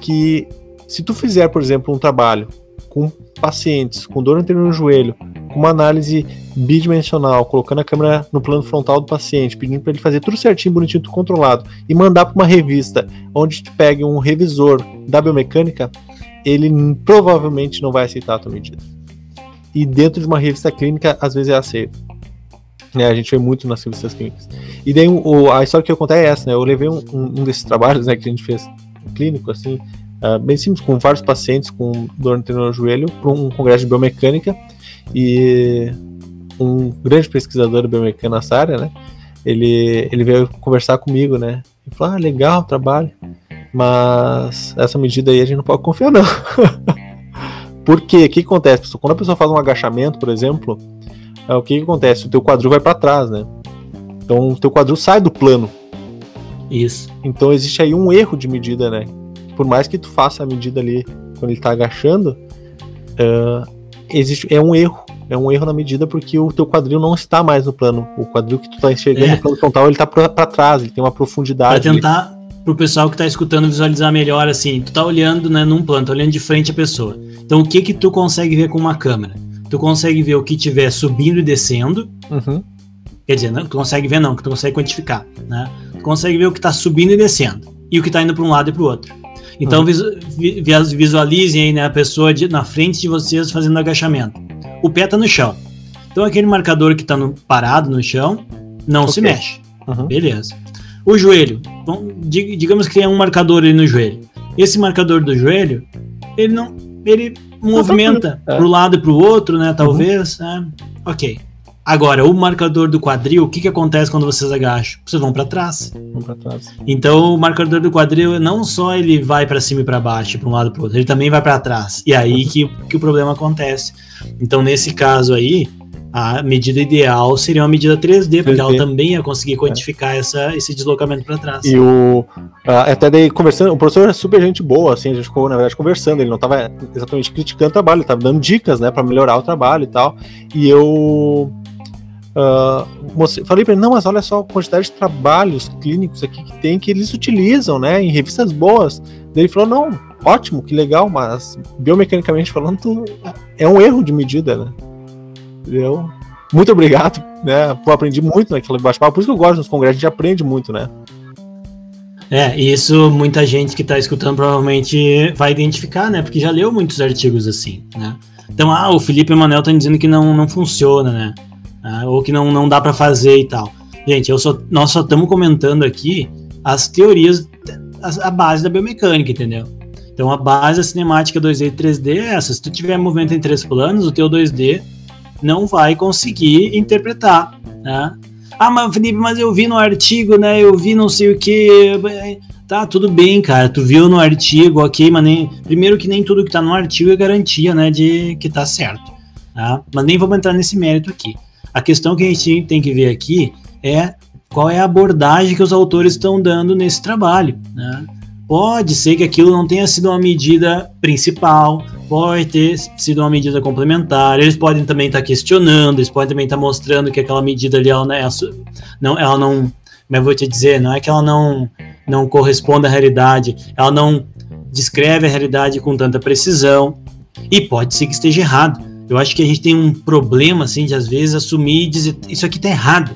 que se tu fizer, por exemplo, um trabalho com pacientes com dor anterior no joelho, com uma análise bidimensional, colocando a câmera no plano frontal do paciente, pedindo para ele fazer tudo certinho, bonitinho, tudo controlado, e mandar para uma revista onde te pegue um revisor da biomecânica, ele provavelmente não vai aceitar a tua medida e dentro de uma revista clínica às vezes é aceito. Né, a gente vê muito nas revistas clínicas. E daí o, a história que eu contar é essa, né? Eu levei um, um, desses trabalhos né, que a gente fez clínico, assim, uh, bem simples, com vários pacientes com dor no joelho, para um congresso de biomecânica e um grande pesquisador de biomecânica nessa área, né? Ele, ele veio conversar comigo, né? E falou: Ah, legal o trabalho, mas essa medida aí a gente não pode confiar, não. Porque o que, acontece, pessoal? Quando a pessoa faz um agachamento, por exemplo, é, o que, acontece? O teu quadril vai para trás, né? Então o teu quadril sai do plano. Isso. Então existe aí um erro de medida, né? Por mais que tu faça a medida ali quando ele tá agachando, uh, existe é um erro. É um erro na medida porque o teu quadril não está mais no plano. O quadril que tu tá enxergando é. no plano frontal, ele tá para trás, ele tem uma profundidade. Pra tentar, pro pessoal que tá escutando visualizar melhor, assim, tu tá olhando, né, num plano, tá olhando de frente a pessoa. Então o que que tu consegue ver com uma câmera? Tu consegue ver o que tiver subindo e descendo. Uhum. Quer dizer, não, tu consegue ver não, que tu consegue quantificar, né? Tu consegue ver o que tá subindo e descendo. E o que tá indo para um lado e para o outro. Então uhum. visualizem aí, né, a pessoa de, na frente de vocês fazendo agachamento. O pé tá no chão. Então aquele marcador que tá no, parado no chão não okay. se mexe. Uhum. Beleza. O joelho, bom, digamos que tem um marcador ali no joelho. Esse marcador do joelho, ele não, ele movimenta é. para o lado e para o outro, né? Talvez. Uhum. Né? Ok. Agora, o marcador do quadril, o que, que acontece quando vocês agacham? Vocês vão para trás. Vão para trás. Então, o marcador do quadril não só ele vai para cima e para baixo, para um lado e para outro, ele também vai para trás. E aí que, que o problema acontece. Então, nesse caso aí, a medida ideal seria uma medida 3D, porque 3D. ela também ia conseguir quantificar é. essa, esse deslocamento para trás. E o. até daí, conversando, o professor é super gente boa, assim, a gente ficou, na verdade, conversando, ele não estava exatamente criticando o trabalho, ele estava dando dicas, né, para melhorar o trabalho e tal. E eu. Uh, falei para ele, não, mas olha só a quantidade de trabalhos clínicos aqui que tem que eles utilizam, né, em revistas boas. Daí ele falou, não, ótimo, que legal, mas biomecanicamente falando, é um erro de medida, né? Entendeu? Muito obrigado, né? Eu aprendi muito naquele bate-papo, por isso que eu gosto dos congressos, a gente aprende muito, né? É, isso muita gente que está escutando provavelmente vai identificar, né? Porque já leu muitos artigos assim, né? Então, ah, o Felipe e o Manel estão dizendo que não, não funciona, né? Ah, ou que não, não dá para fazer e tal. Gente, eu só, nós só estamos comentando aqui as teorias, a, a base da biomecânica, entendeu? Então, a base da cinemática 2D e 3D é essa. Se tu tiver movimento em três planos, o teu 2D não vai conseguir interpretar, né? Ah, mas Felipe, mas eu vi no artigo, né? Eu vi não sei o que. Tá, tudo bem, cara. Tu viu no artigo, ok, mas nem. Primeiro que nem tudo que tá no artigo é garantia, né? De que tá certo. Tá? Mas nem vamos entrar nesse mérito aqui. A questão que a gente tem que ver aqui é qual é a abordagem que os autores estão dando nesse trabalho. Né? Pode ser que aquilo não tenha sido uma medida principal, pode ter sido uma medida complementar. Eles podem também estar tá questionando, eles podem também estar tá mostrando que aquela medida ali ela não, é, não, ela não, mas vou te dizer, não é que ela não não corresponde à realidade, ela não descreve a realidade com tanta precisão e pode ser que esteja errado. Eu acho que a gente tem um problema assim de às vezes assumir e dizer isso aqui está errado.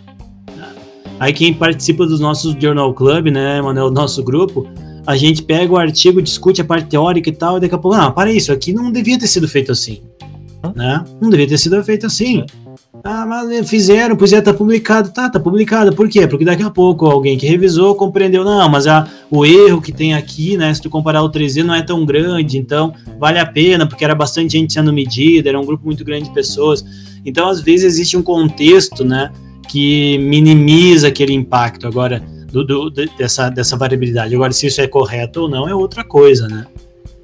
Aí quem participa dos nossos Journal Club, né, Manuel, nosso grupo, a gente pega o artigo, discute a parte teórica e tal, e daqui a pouco, não, para isso, aqui não devia ter sido feito assim. Né? Não devia ter sido feito assim. Ah, mas fizeram, pois é, tá publicado. Tá, tá publicado. Por quê? Porque daqui a pouco alguém que revisou compreendeu, não, mas a, o erro que tem aqui, né, se tu comparar o 3D, não é tão grande, então vale a pena, porque era bastante gente sendo medida, era um grupo muito grande de pessoas. Então, às vezes, existe um contexto, né, que minimiza aquele impacto. Agora, do, do, dessa, dessa variabilidade. Agora, se isso é correto ou não é outra coisa, né?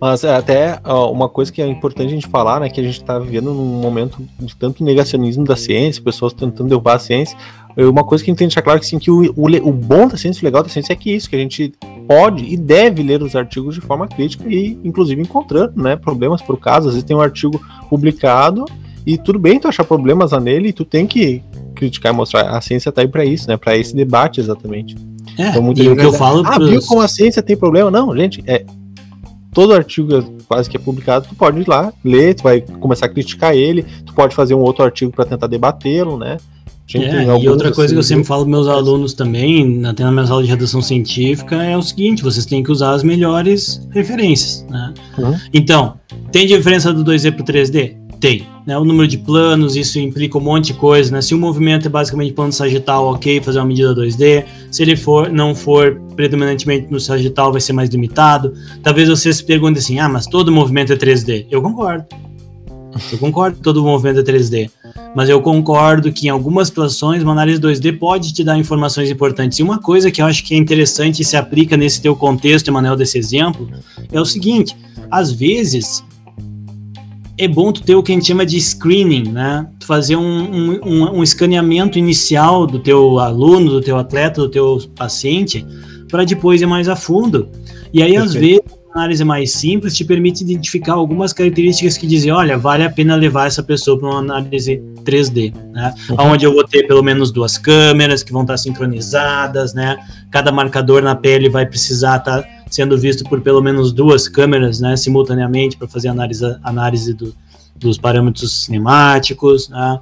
Mas é, até ó, uma coisa que é importante a gente falar, né, que a gente está vivendo num momento de tanto negacionismo da ciência, pessoas tentando derrubar a ciência. Uma coisa que a gente tem que deixar claro que, sim, que o, o, o, bom da ciência, o legal da ciência é que isso, que a gente pode e deve ler os artigos de forma crítica e, inclusive, encontrando né, problemas por caso. Às vezes tem um artigo publicado e tudo bem tu achar problemas nele e tu tem que criticar e mostrar. A ciência está aí para isso, né, para esse debate exatamente. É, então, e o que eu falo. Ah, pros... viu como a ciência tem problema? Não, gente, é. Todo artigo quase que é publicado, tu pode ir lá, ler, tu vai começar a criticar ele, tu pode fazer um outro artigo para tentar debatê-lo, né? É, e outra coisa assim, que eu sempre falo para meus alunos também, até na minha aula de redação científica, é o seguinte: vocês têm que usar as melhores referências. Né? Uhum. Então, tem diferença do 2D para o 3D? Tem. Né? O número de planos, isso implica um monte de coisa. Né? Se o movimento é basicamente plano sagital, ok, fazer uma medida 2D. Se ele for, não for predominantemente no sagital, vai ser mais limitado. Talvez você se pergunte assim: ah, mas todo movimento é 3D. Eu concordo. Eu concordo que todo movimento é 3D. Mas eu concordo que em algumas situações uma análise 2D pode te dar informações importantes. E uma coisa que eu acho que é interessante e se aplica nesse teu contexto, Emanuel, desse exemplo, é o seguinte: às vezes é bom tu ter o que a gente chama de screening, né? Tu fazer um, um, um, um escaneamento inicial do teu aluno, do teu atleta, do teu paciente, para depois ir mais a fundo. E aí, Perfeito. às vezes, a análise mais simples te permite identificar algumas características que dizem, olha, vale a pena levar essa pessoa para uma análise 3D, né? Uhum. Onde eu vou ter pelo menos duas câmeras que vão estar sincronizadas, né? Cada marcador na pele vai precisar estar sendo visto por pelo menos duas câmeras, né, simultaneamente para fazer análise, análise do, dos parâmetros cinemáticos, né?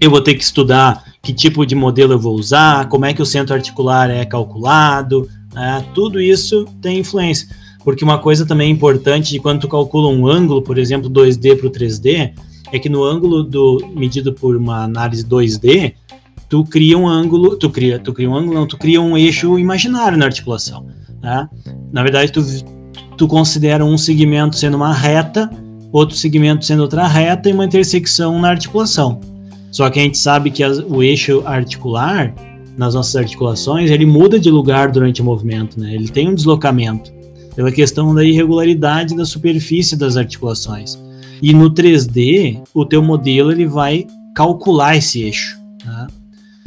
Eu vou ter que estudar que tipo de modelo eu vou usar, como é que o centro articular é calculado, né? tudo isso tem influência. Porque uma coisa também importante de quando tu calcula um ângulo, por exemplo, 2D para o 3D, é que no ângulo do medido por uma análise 2D, tu cria um ângulo, tu cria, tu cria um ângulo, não, tu cria um eixo imaginário na articulação. Né? Na verdade, tu, tu considera um segmento sendo uma reta, outro segmento sendo outra reta e uma intersecção na articulação. Só que a gente sabe que as, o eixo articular, nas nossas articulações, ele muda de lugar durante o movimento, né? ele tem um deslocamento, pela questão da irregularidade da superfície das articulações. E no 3D, o teu modelo ele vai calcular esse eixo. Tá?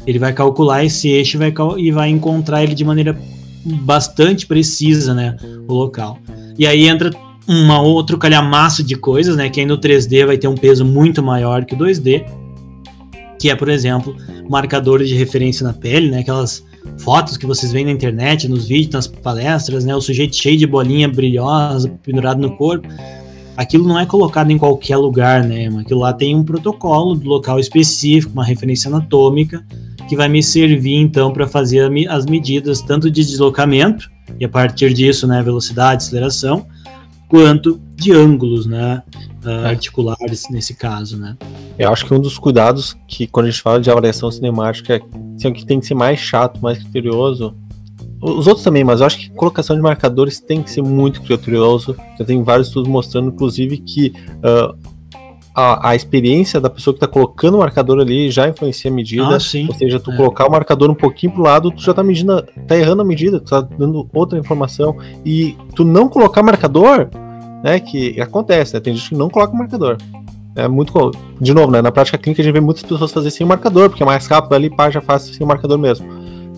Ele vai calcular esse eixo e vai encontrar ele de maneira bastante precisa, né, o local. E aí entra uma outro calhamaço de coisas, né, que aí no 3D vai ter um peso muito maior que o 2D, que é, por exemplo, marcadores de referência na pele, né, aquelas fotos que vocês veem na internet, nos vídeos, nas palestras, né, o sujeito cheio de bolinha brilhosa pendurado no corpo. Aquilo não é colocado em qualquer lugar, né? Aquilo lá tem um protocolo do local específico, uma referência anatômica, que vai me servir então para fazer as medidas tanto de deslocamento e a partir disso, né, velocidade, aceleração, quanto de ângulos, né, uh, articulares nesse caso, né. Eu acho que um dos cuidados que quando a gente fala de avaliação cinemática, é que tem que ser mais chato, mais criterioso, os outros também, mas eu acho que colocação de marcadores tem que ser muito criterioso. Já tem vários estudos mostrando, inclusive, que uh, a, a experiência da pessoa que está colocando o marcador ali já influencia a medida. Ah, ou seja, tu é. colocar o marcador um pouquinho pro lado, tu já tá medindo, tá errando a medida, tu tá dando outra informação. E tu não colocar marcador, né? Que acontece, né? Tem gente que não coloca marcador. É muito. De novo, né? Na prática clínica a gente vê muitas pessoas fazer sem marcador, porque é mais rápido ali, pá, já faz sem marcador mesmo.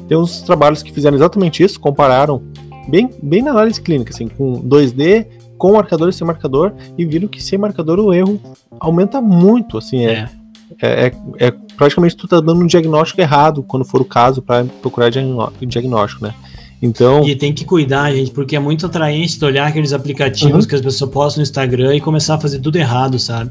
Tem uns trabalhos que fizeram exatamente isso, compararam bem, bem na análise clínica, assim, com 2D com marcador e sem marcador e viram que sem marcador o erro aumenta muito, assim, é, é, é, é praticamente tu tá dando um diagnóstico errado quando for o caso para procurar diagnóstico, né? Então... E tem que cuidar, gente, porque é muito atraente tu olhar aqueles aplicativos uhum. que as pessoas postam no Instagram e começar a fazer tudo errado, sabe?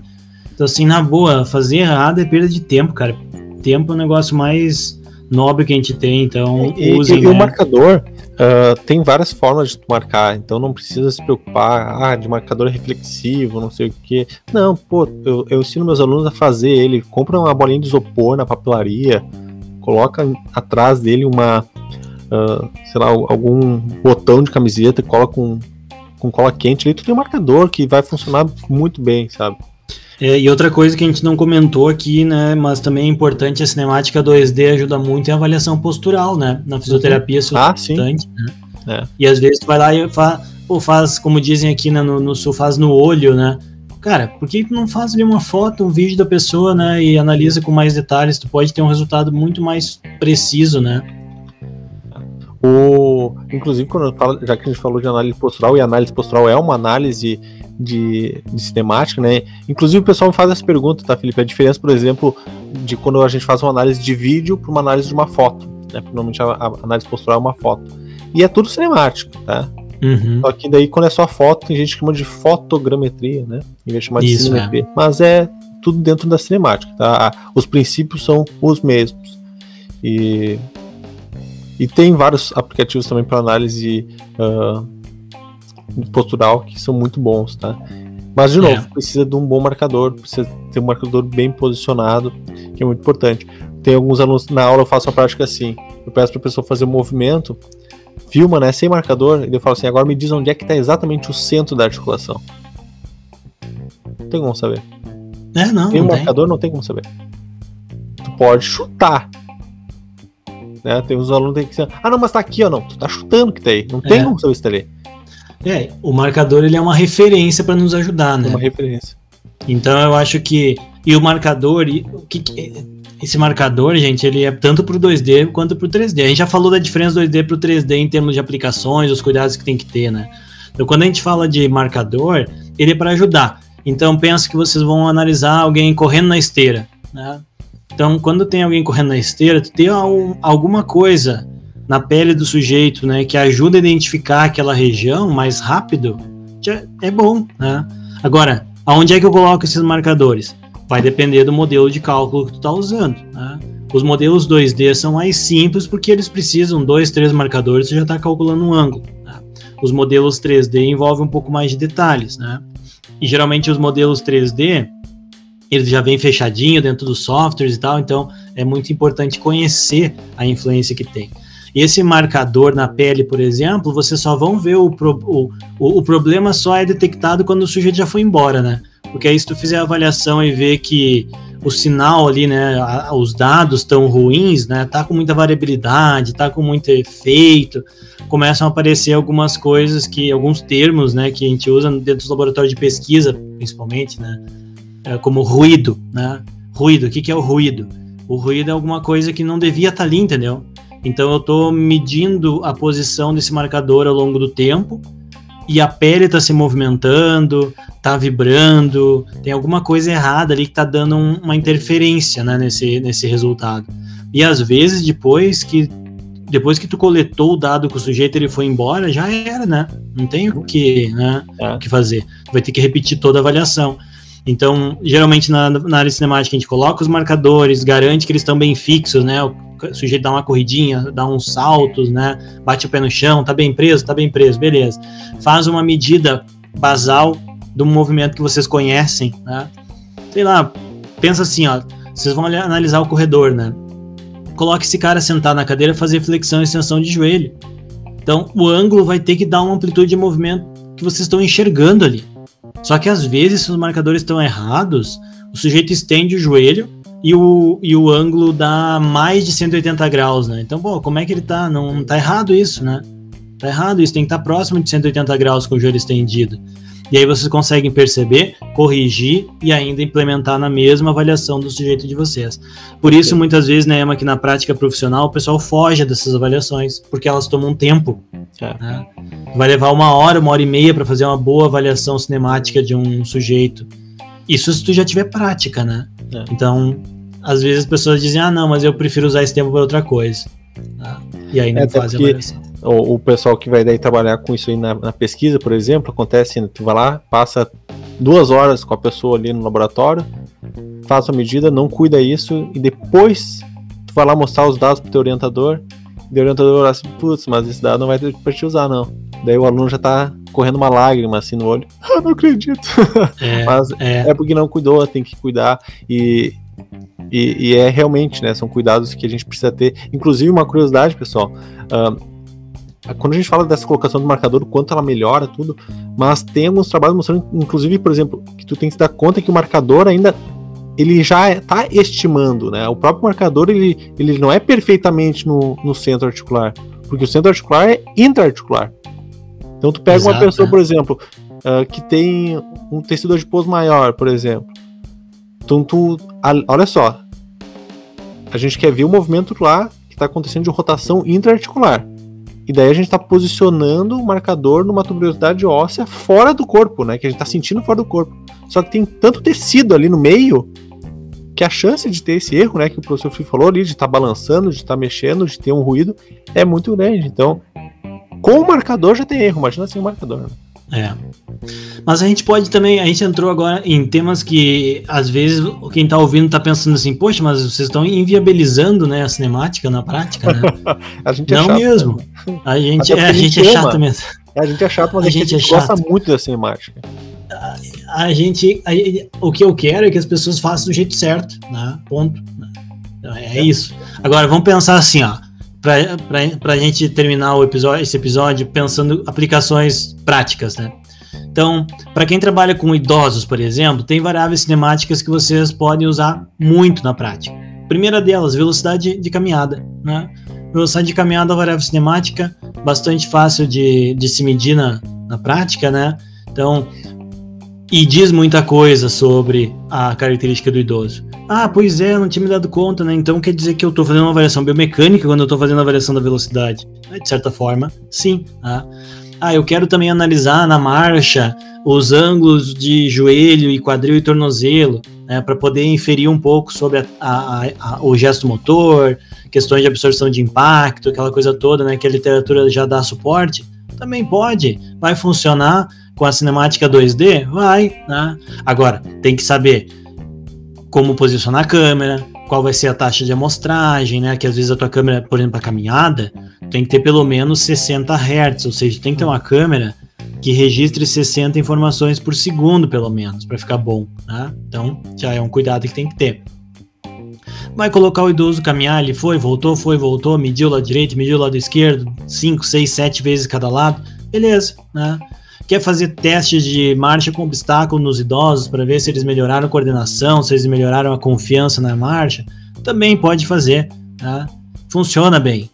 Então, assim, na boa, fazer errado é perda de tempo, cara. Tempo é o negócio mais nobre que a gente tem, então e, usem. E, e né? o marcador, Uh, tem várias formas de marcar, então não precisa se preocupar ah, de marcador reflexivo, não sei o que. Não, pô, eu, eu, ensino meus alunos a fazer ele. Compra uma bolinha de isopor na papelaria, coloca atrás dele uma, uh, sei lá, algum botão de camiseta, cola com, com cola quente ali, tu tem um marcador que vai funcionar muito bem, sabe? É, e outra coisa que a gente não comentou aqui, né, mas também é importante, a cinemática 2D ajuda muito em avaliação postural, né? Na fisioterapia isso é ah, importante, né? É. E às vezes tu vai lá e faz, pô, faz como dizem aqui né, no, no sul, faz no olho, né? Cara, por que tu não faz ali uma foto, um vídeo da pessoa, né, e analisa com mais detalhes? Tu pode ter um resultado muito mais preciso, né? O, inclusive, quando falo, já que a gente falou de análise postural, e análise postural é uma análise de, de sistemática, né? Inclusive o pessoal me faz essa pergunta, tá, Felipe? A diferença, por exemplo, de quando a gente faz uma análise de vídeo para uma análise de uma foto, né? Porque normalmente a, a, análise postural é uma foto. E é tudo cinemático, tá? Uhum. Só que daí quando é só foto, tem gente que chama de fotogrametria, né? Em vez de chamar de Isso, É. Mas é tudo dentro da cinemática, tá? Os princípios são os mesmos. E, e tem vários aplicativos também para análise uh, postural que são muito bons, tá? Mas, de novo, é. precisa de um bom marcador, precisa ter um marcador bem posicionado, que é muito importante. Tem alguns alunos, na aula eu faço a prática assim, eu peço para a pessoa fazer um movimento, filma, né, sem marcador, e eu falo assim, agora me diz onde é que está exatamente o centro da articulação. Não tem como saber. É, não, tem um marcador, não tem como saber. Tu pode chutar, né? Tem uns alunos que dizem, ah, não, mas tá aqui, ó, não. Tu tá chutando que tá aí. Não tem é. como saber se tá ali. É, o marcador ele é uma referência para nos ajudar, né? Uma referência. Então eu acho que e o marcador, e, o que, esse marcador, gente, ele é tanto para o 2D quanto para o 3D. A gente já falou da diferença do 2D para o 3D em termos de aplicações, os cuidados que tem que ter, né? Então, quando a gente fala de marcador, ele é para ajudar. Então, pensa que vocês vão analisar alguém correndo na esteira, né? Então, quando tem alguém correndo na esteira, tu tem alguma coisa na pele do sujeito, né, que ajuda a identificar aquela região mais rápido, já é bom, né? Agora, aonde é que eu coloco esses marcadores? Vai depender do modelo de cálculo que tu está usando, né? Os modelos 2D são mais simples porque eles precisam dois, três marcadores, você já está calculando um ângulo. Né? Os modelos 3D envolvem um pouco mais de detalhes, né? E geralmente os modelos 3D eles já vêm fechadinho dentro dos softwares e tal, então é muito importante conhecer a influência que tem. E esse marcador na pele, por exemplo, vocês só vão ver o, pro, o, o, o, problema só é detectado quando o sujeito já foi embora, né? Porque aí se tu fizer a avaliação e ver que o sinal ali, né, os dados estão ruins, né, tá com muita variabilidade, tá com muito efeito, começam a aparecer algumas coisas que, alguns termos, né, que a gente usa dentro dos laboratórios de pesquisa, principalmente, né, é, como ruído, né? Ruído, o que, que é o ruído? O ruído é alguma coisa que não devia estar tá ali, entendeu? Então eu estou medindo a posição desse marcador ao longo do tempo e a pele está se movimentando, está vibrando, tem alguma coisa errada ali que está dando um, uma interferência né, nesse, nesse resultado. E às vezes depois que depois que tu coletou o dado que o sujeito ele foi embora, já era, né? Não tem o que, né, é. o que fazer. Tu vai ter que repetir toda a avaliação. Então, geralmente na, na área cinemática a gente coloca os marcadores, garante que eles estão bem fixos, né? Sujeito dá uma corridinha, dá uns saltos, né? Bate o pé no chão, tá bem preso, tá bem preso, beleza. Faz uma medida basal do movimento que vocês conhecem, né? Sei lá, pensa assim, ó, vocês vão analisar o corredor, né? Coloque esse cara sentado na cadeira fazer flexão e extensão de joelho. Então, o ângulo vai ter que dar uma amplitude de movimento que vocês estão enxergando ali. Só que às vezes, se os marcadores estão errados, o sujeito estende o joelho e o, e o ângulo dá mais de 180 graus, né? Então, pô, como é que ele tá? Não, tá errado isso, né? Tá errado isso, tem que estar tá próximo de 180 graus com o joelho estendido. E aí vocês conseguem perceber, corrigir e ainda implementar na mesma avaliação do sujeito de vocês. Por isso, muitas vezes, né, Emma, que na prática profissional o pessoal foge dessas avaliações, porque elas tomam tempo. É. Né? Vai levar uma hora, uma hora e meia para fazer uma boa avaliação cinemática de um sujeito. Isso se tu já tiver prática, né? É. Então, às vezes as pessoas dizem, ah, não, mas eu prefiro usar esse tempo para outra coisa. Tá? E aí não é, fazem avaliação o, o, pessoal que vai daí trabalhar com isso aí na, na, pesquisa, por exemplo, acontece, né, tu vai lá, passa duas horas com a pessoa ali no laboratório, faz a medida, não cuida isso, e depois tu vai lá mostrar os dados pro teu orientador, e o orientador fala assim, putz, mas esse dado não vai ter pra te usar, não. Daí o aluno já tá correndo uma lágrima assim no olho. Ah, não acredito. É, mas é. é porque não cuidou, tem que cuidar. E, e, e, é realmente, né? São cuidados que a gente precisa ter. Inclusive, uma curiosidade, pessoal. Uh, quando a gente fala dessa colocação do marcador, o quanto ela melhora tudo, mas tem alguns trabalhos mostrando, inclusive, por exemplo, que tu tem que se dar conta que o marcador ainda ele já está estimando, né? O próprio marcador ele, ele não é perfeitamente no, no centro articular, porque o centro articular é intraarticular. Então tu pega Exato, uma pessoa, é. por exemplo, uh, que tem um tecido adiposo maior, por exemplo. Então tu, a, olha só, a gente quer ver o movimento lá que está acontecendo de rotação intraarticular. E daí a gente está posicionando o marcador numa tuberosidade óssea fora do corpo, né? Que a gente está sentindo fora do corpo. Só que tem tanto tecido ali no meio que a chance de ter esse erro, né? Que o professor Fih falou ali, de estar tá balançando, de estar tá mexendo, de ter um ruído, é muito grande. Então, com o marcador já tem erro, imagina sem o marcador. Né? É. Mas a gente pode também, a gente entrou agora em temas que às vezes quem tá ouvindo tá pensando assim, poxa, mas vocês estão inviabilizando, né, a cinemática na prática, né? a gente é Não chato, mesmo. Né? A gente, é, a gente é chato mesmo. É, a gente é chato, mas a, a gente, gente é gosta muito da cinemática. A, a gente, a, o que eu quero é que as pessoas façam do jeito certo, né? Ponto. Né? Então, é, é isso. Agora vamos pensar assim, ó para a gente terminar o episódio, esse episódio pensando aplicações práticas, né? Então, para quem trabalha com idosos, por exemplo, tem variáveis cinemáticas que vocês podem usar muito na prática. Primeira delas, velocidade de caminhada, né? Velocidade de caminhada, variável cinemática, bastante fácil de, de se medir na, na prática, né? Então, e diz muita coisa sobre a característica do idoso. Ah, pois é, não tinha me dado conta, né? Então quer dizer que eu estou fazendo uma avaliação biomecânica quando eu estou fazendo a avaliação da velocidade. De certa forma, sim. Tá? Ah, eu quero também analisar na marcha os ângulos de joelho e quadril e tornozelo, né, para poder inferir um pouco sobre a, a, a, o gesto motor, questões de absorção de impacto, aquela coisa toda, né, que a literatura já dá suporte. Também pode, vai funcionar com a cinemática 2D? Vai, né? Agora, tem que saber como posicionar a câmera, qual vai ser a taxa de amostragem, né? Que às vezes a tua câmera, por exemplo, a caminhada, tem que ter pelo menos 60 Hz, ou seja, tem que ter uma câmera que registre 60 informações por segundo, pelo menos, para ficar bom, né? Então, já é um cuidado que tem que ter. Vai colocar o idoso caminhar, ele foi, voltou, foi, voltou, mediu o lado direito, mediu lado esquerdo, 5, 6, 7 vezes cada lado, beleza, né? Quer fazer testes de marcha com obstáculo nos idosos para ver se eles melhoraram a coordenação, se eles melhoraram a confiança na marcha? Também pode fazer, tá? Funciona bem.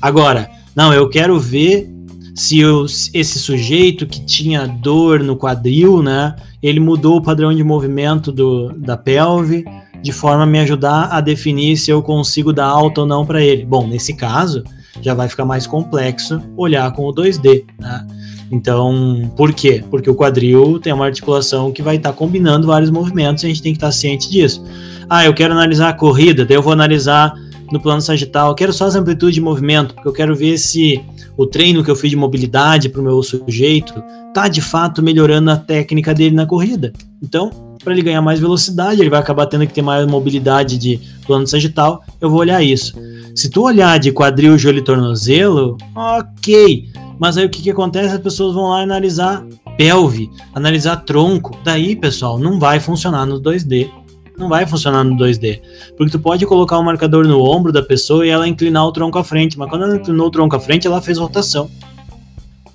Agora, não, eu quero ver se eu, esse sujeito que tinha dor no quadril, né, ele mudou o padrão de movimento do, da pelve de forma a me ajudar a definir se eu consigo dar alta ou não para ele. Bom, nesse caso, já vai ficar mais complexo olhar com o 2D, né? Então, por quê? Porque o quadril tem uma articulação que vai estar tá combinando vários movimentos e a gente tem que estar tá ciente disso. Ah, eu quero analisar a corrida, daí eu vou analisar no plano sagital, eu quero só as amplitudes de movimento, porque eu quero ver se o treino que eu fiz de mobilidade para o meu sujeito tá de fato melhorando a técnica dele na corrida. Então, para ele ganhar mais velocidade, ele vai acabar tendo que ter mais mobilidade de plano sagital, eu vou olhar isso. Se tu olhar de quadril, joelho e tornozelo, ok. Mas aí o que, que acontece? As pessoas vão lá analisar pelve, analisar tronco. Daí, pessoal, não vai funcionar no 2D. Não vai funcionar no 2D. Porque tu pode colocar um marcador no ombro da pessoa e ela inclinar o tronco à frente. Mas quando ela inclinou o tronco à frente, ela fez rotação.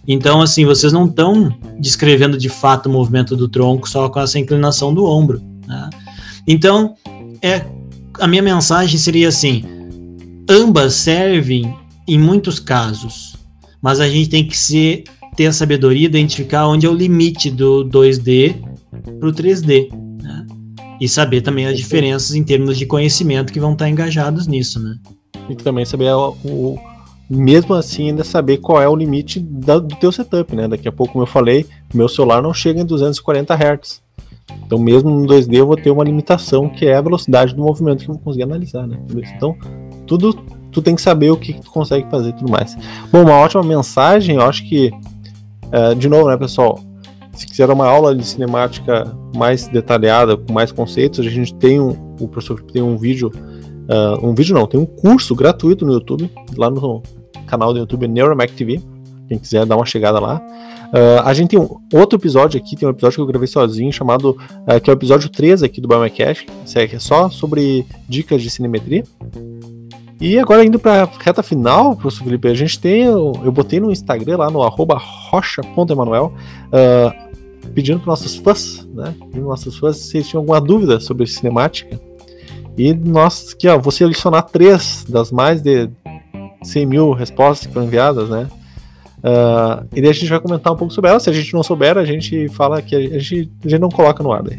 Então, assim, vocês não estão descrevendo de fato o movimento do tronco só com essa inclinação do ombro. Né? Então, é, a minha mensagem seria assim: ambas servem em muitos casos mas a gente tem que ser, ter a sabedoria, identificar onde é o limite do 2D para o 3D. Né? E saber também as diferenças em termos de conhecimento que vão estar engajados nisso. Né? E também saber o, o mesmo assim ainda saber qual é o limite da, do teu setup, né? Daqui a pouco, como eu falei, meu celular não chega em 240 Hz. Então, mesmo no 2D, eu vou ter uma limitação que é a velocidade do movimento que eu vou conseguir analisar, né? Então, tudo tu tem que saber o que, que tu consegue fazer e tudo mais. Bom, uma ótima mensagem, eu acho que, uh, de novo, né, pessoal? Se quiser uma aula de cinemática mais detalhada, com mais conceitos, a gente tem um, o professor tem um vídeo, uh, um vídeo não, tem um curso gratuito no YouTube, lá no canal do YouTube Neuromac TV, quem quiser dar uma chegada lá. Uh, a gente tem um outro episódio aqui, tem um episódio que eu gravei sozinho, chamado, uh, que é o episódio 13 aqui do Biomecast, que é só sobre dicas de cinemetria. E agora indo para reta final, professor Felipe, a gente tem, eu, eu botei no Instagram lá no rocha.emanuel, uh, pedindo para nossos fãs, né, pedindo nossos fãs se eles tinham alguma dúvida sobre cinemática. E nós, aqui ó, vou selecionar três das mais de 100 mil respostas que foram enviadas, né, Uh, e daí a gente vai comentar um pouco sobre ela. Se a gente não souber, a gente fala que a gente, a gente não coloca no ar. Daí.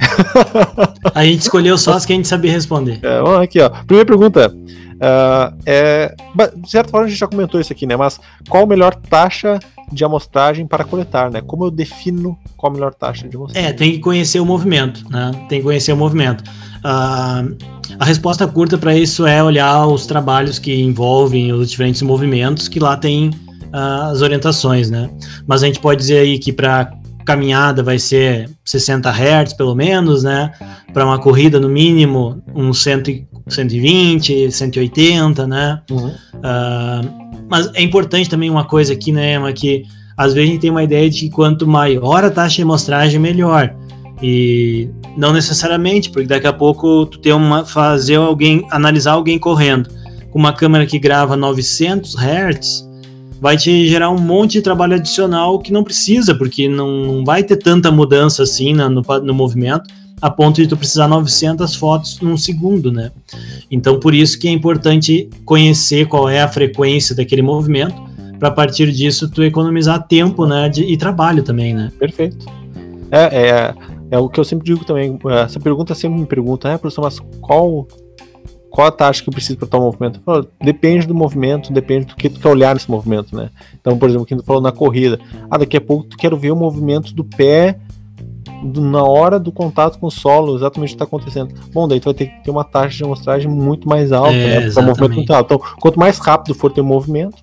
a gente escolheu só as que a gente sabia responder. É, vamos aqui, ó. Primeira pergunta. Uh, é, de certa forma a gente já comentou isso aqui, né? Mas qual a melhor taxa de amostragem para coletar, né? Como eu defino qual a melhor taxa de amostragem? É, tem que conhecer o movimento, né? Tem que conhecer o movimento. Uh, a resposta curta para isso é olhar os trabalhos que envolvem os diferentes movimentos, que lá tem uh, as orientações, né? Mas a gente pode dizer aí que para caminhada vai ser 60 Hz pelo menos, né? Para uma corrida no mínimo uns 100, 120, 180, né? Uhum. Uh, mas é importante também uma coisa aqui, né, Emma, que às vezes a gente tem uma ideia de que quanto maior a taxa de amostragem, melhor. E não necessariamente, porque daqui a pouco tu tem uma fazer alguém analisar alguém correndo com uma câmera que grava 900 Hz, vai te gerar um monte de trabalho adicional que não precisa, porque não vai ter tanta mudança assim no, no movimento a ponto de tu precisar 900 fotos num segundo, né? Então, por isso que é importante conhecer qual é a frequência daquele movimento, para a partir disso tu economizar tempo, né, de, e trabalho também, né? Perfeito. É, é É o que eu sempre digo também. Essa pergunta sempre me pergunta, né, professor, mas qual qual a taxa que eu preciso para tal movimento? Falo, depende do movimento, depende do que tu quer olhar nesse movimento, né? Então, por exemplo, quem tu falou na corrida, ah, daqui a pouco tu quer ver o movimento do pé do, na hora do contato com o solo, exatamente o que está acontecendo. Bom, daí tu vai ter que ter uma taxa de amostragem muito mais alta, é, né? Para movimento muito alto. Então, quanto mais rápido for teu movimento,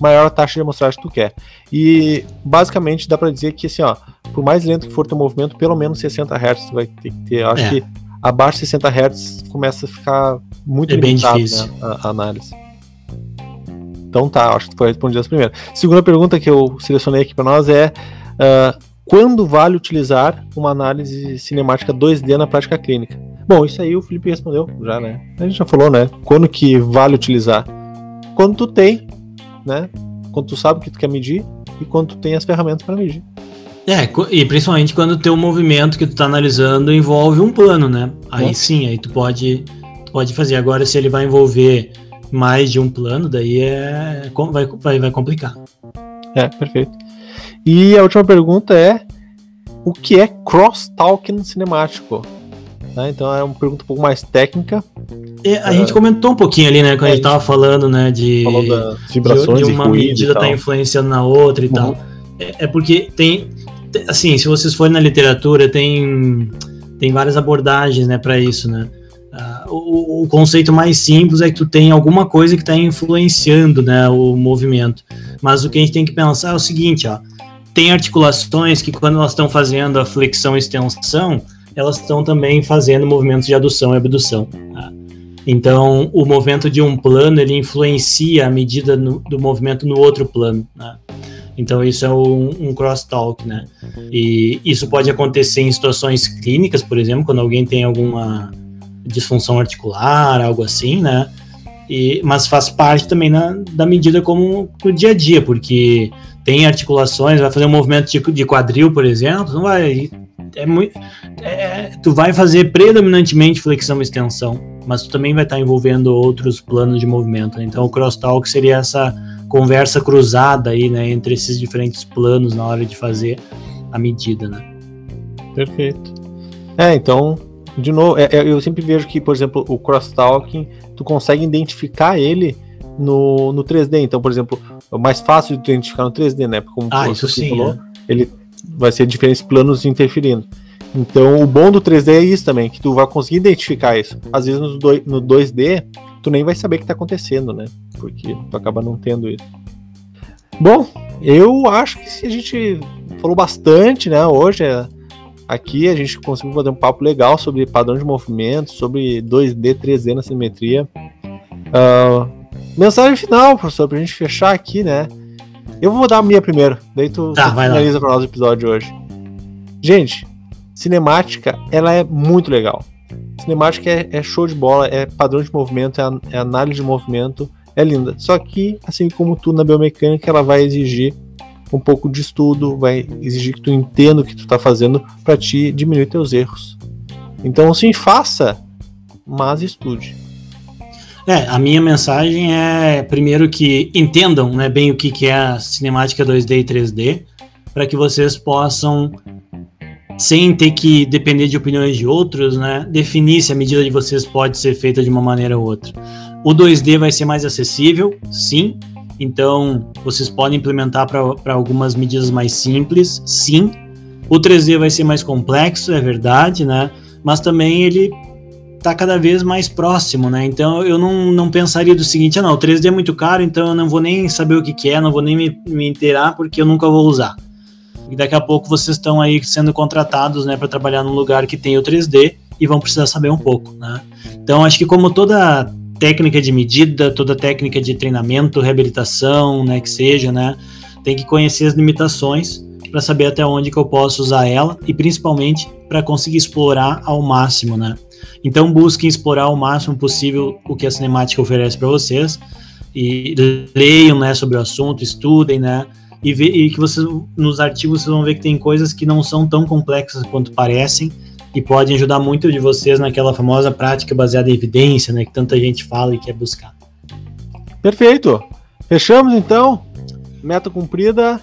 maior a taxa de amostragem que tu quer. E basicamente dá para dizer que assim, ó, por mais lento que for teu movimento, pelo menos 60 Hz tu vai ter que ter. Eu acho é. que abaixo de 60 Hz começa a ficar muito é limitado né, a, a, análise. Então tá, acho que tu foi respondido essa primeira. Segunda pergunta que eu selecionei aqui para nós é uh, quando vale utilizar uma análise cinemática 2D na prática clínica? Bom, isso aí o Felipe respondeu já, né? A gente já falou, né? Quando que vale utilizar? Quando tu tem, né? Quando tu sabe o que tu quer medir e quando tu tem as ferramentas para medir. É, e principalmente quando o teu movimento que tu tá analisando envolve um plano, né? Aí é. sim, aí tu pode, tu pode fazer. Agora, se ele vai envolver mais de um plano, daí é, vai, vai, vai complicar. É, perfeito. E a última pergunta é: o que é cross-talking cinemático? Né? Então é uma pergunta um pouco mais técnica. É, a uh, gente comentou um pouquinho ali, né, quando é, a gente tava falando, né, de, vibrações de, de uma medida tá influenciando na outra e uhum. tal. É, é porque tem, assim, se vocês forem na literatura, tem, tem várias abordagens, né, para isso, né? Uh, o, o, conceito mais simples é que tu tem alguma coisa que está influenciando, né, o movimento. Mas o que a gente tem que pensar é o seguinte, ó, tem articulações que quando elas estão fazendo a flexão e extensão, elas estão também fazendo movimentos de adução e abdução. Tá? Então, o movimento de um plano ele influencia a medida no, do movimento no outro plano. Né? Então isso é um, um crosstalk, né? E isso pode acontecer em situações clínicas, por exemplo, quando alguém tem alguma disfunção articular, algo assim, né? E, mas faz parte também na, da medida como no dia a dia, porque tem articulações, vai fazer um movimento de, de quadril, por exemplo, não vai. É muito, é, tu vai fazer predominantemente flexão e extensão, mas tu também vai estar envolvendo outros planos de movimento. Né? Então o crosstalk seria essa conversa cruzada aí, né, entre esses diferentes planos na hora de fazer a medida, né? Perfeito. É, então, de novo, é, é, eu sempre vejo que, por exemplo, o crosstalking, tu consegue identificar ele no, no 3D. Então, por exemplo, é mais fácil de identificar no 3D, né? Como ah, isso sim, falou, é. ele vai ser diferentes planos interferindo. Então, o bom do 3D é isso também, que tu vai conseguir identificar isso. Às vezes no, do, no 2D, tu nem vai saber o que está acontecendo, né? Porque tu acaba não tendo isso. Bom, eu acho que a gente falou bastante, né? Hoje é, aqui a gente conseguiu fazer um papo legal sobre padrão de movimento, sobre 2D, 3D na simetria. Uh, mensagem final, professor, pra gente fechar aqui, né? Eu vou dar a minha primeiro, daí tu, tá, tu finaliza para nós o episódio de hoje. Gente, cinemática, ela é muito legal. Cinemática é, é show de bola, é padrão de movimento, é, é análise de movimento, é linda. Só que, assim como tudo na biomecânica, ela vai exigir um pouco de estudo, vai exigir que tu entenda o que tu está fazendo para te diminuir teus erros. Então, sim, faça, mas estude. É, a minha mensagem é primeiro que entendam né, bem o que, que é a cinemática 2D e 3D, para que vocês possam sem ter que depender de opiniões de outros, né, definir se a medida de vocês pode ser feita de uma maneira ou outra. O 2D vai ser mais acessível, sim. Então, vocês podem implementar para algumas medidas mais simples, sim. O 3D vai ser mais complexo, é verdade, né? Mas também ele está cada vez mais próximo, né? Então eu não, não pensaria do seguinte, ah, não, o 3D é muito caro, então eu não vou nem saber o que, que é, não vou nem me, me inteirar porque eu nunca vou usar e daqui a pouco vocês estão aí sendo contratados, né, para trabalhar num lugar que tem o 3D e vão precisar saber um pouco, né? Então acho que como toda técnica de medida, toda técnica de treinamento, reabilitação, né, que seja, né, tem que conhecer as limitações para saber até onde que eu posso usar ela e principalmente para conseguir explorar ao máximo, né? Então busquem explorar ao máximo possível o que a cinemática oferece para vocês e leiam, né, sobre o assunto, estudem, né? e, e que vocês nos artigos vocês vão ver que tem coisas que não são tão complexas quanto parecem e podem ajudar muito de vocês naquela famosa prática baseada em evidência, né, que tanta gente fala e quer buscar. Perfeito. Fechamos então. Meta cumprida.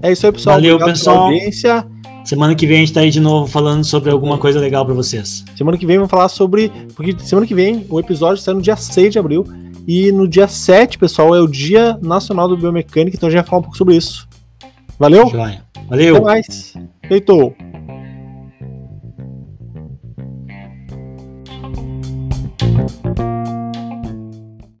É isso aí, pessoal. Valeu, Obrigado pessoal. audiência. Semana que vem a gente tá aí de novo falando sobre alguma coisa legal para vocês. Semana que vem vamos falar sobre. Porque semana que vem o episódio sai no dia 6 de abril. E no dia 7, pessoal, é o Dia Nacional do Biomecânica, então a gente vai falar um pouco sobre isso. Valeu? Joia. Valeu. Até mais. Feito.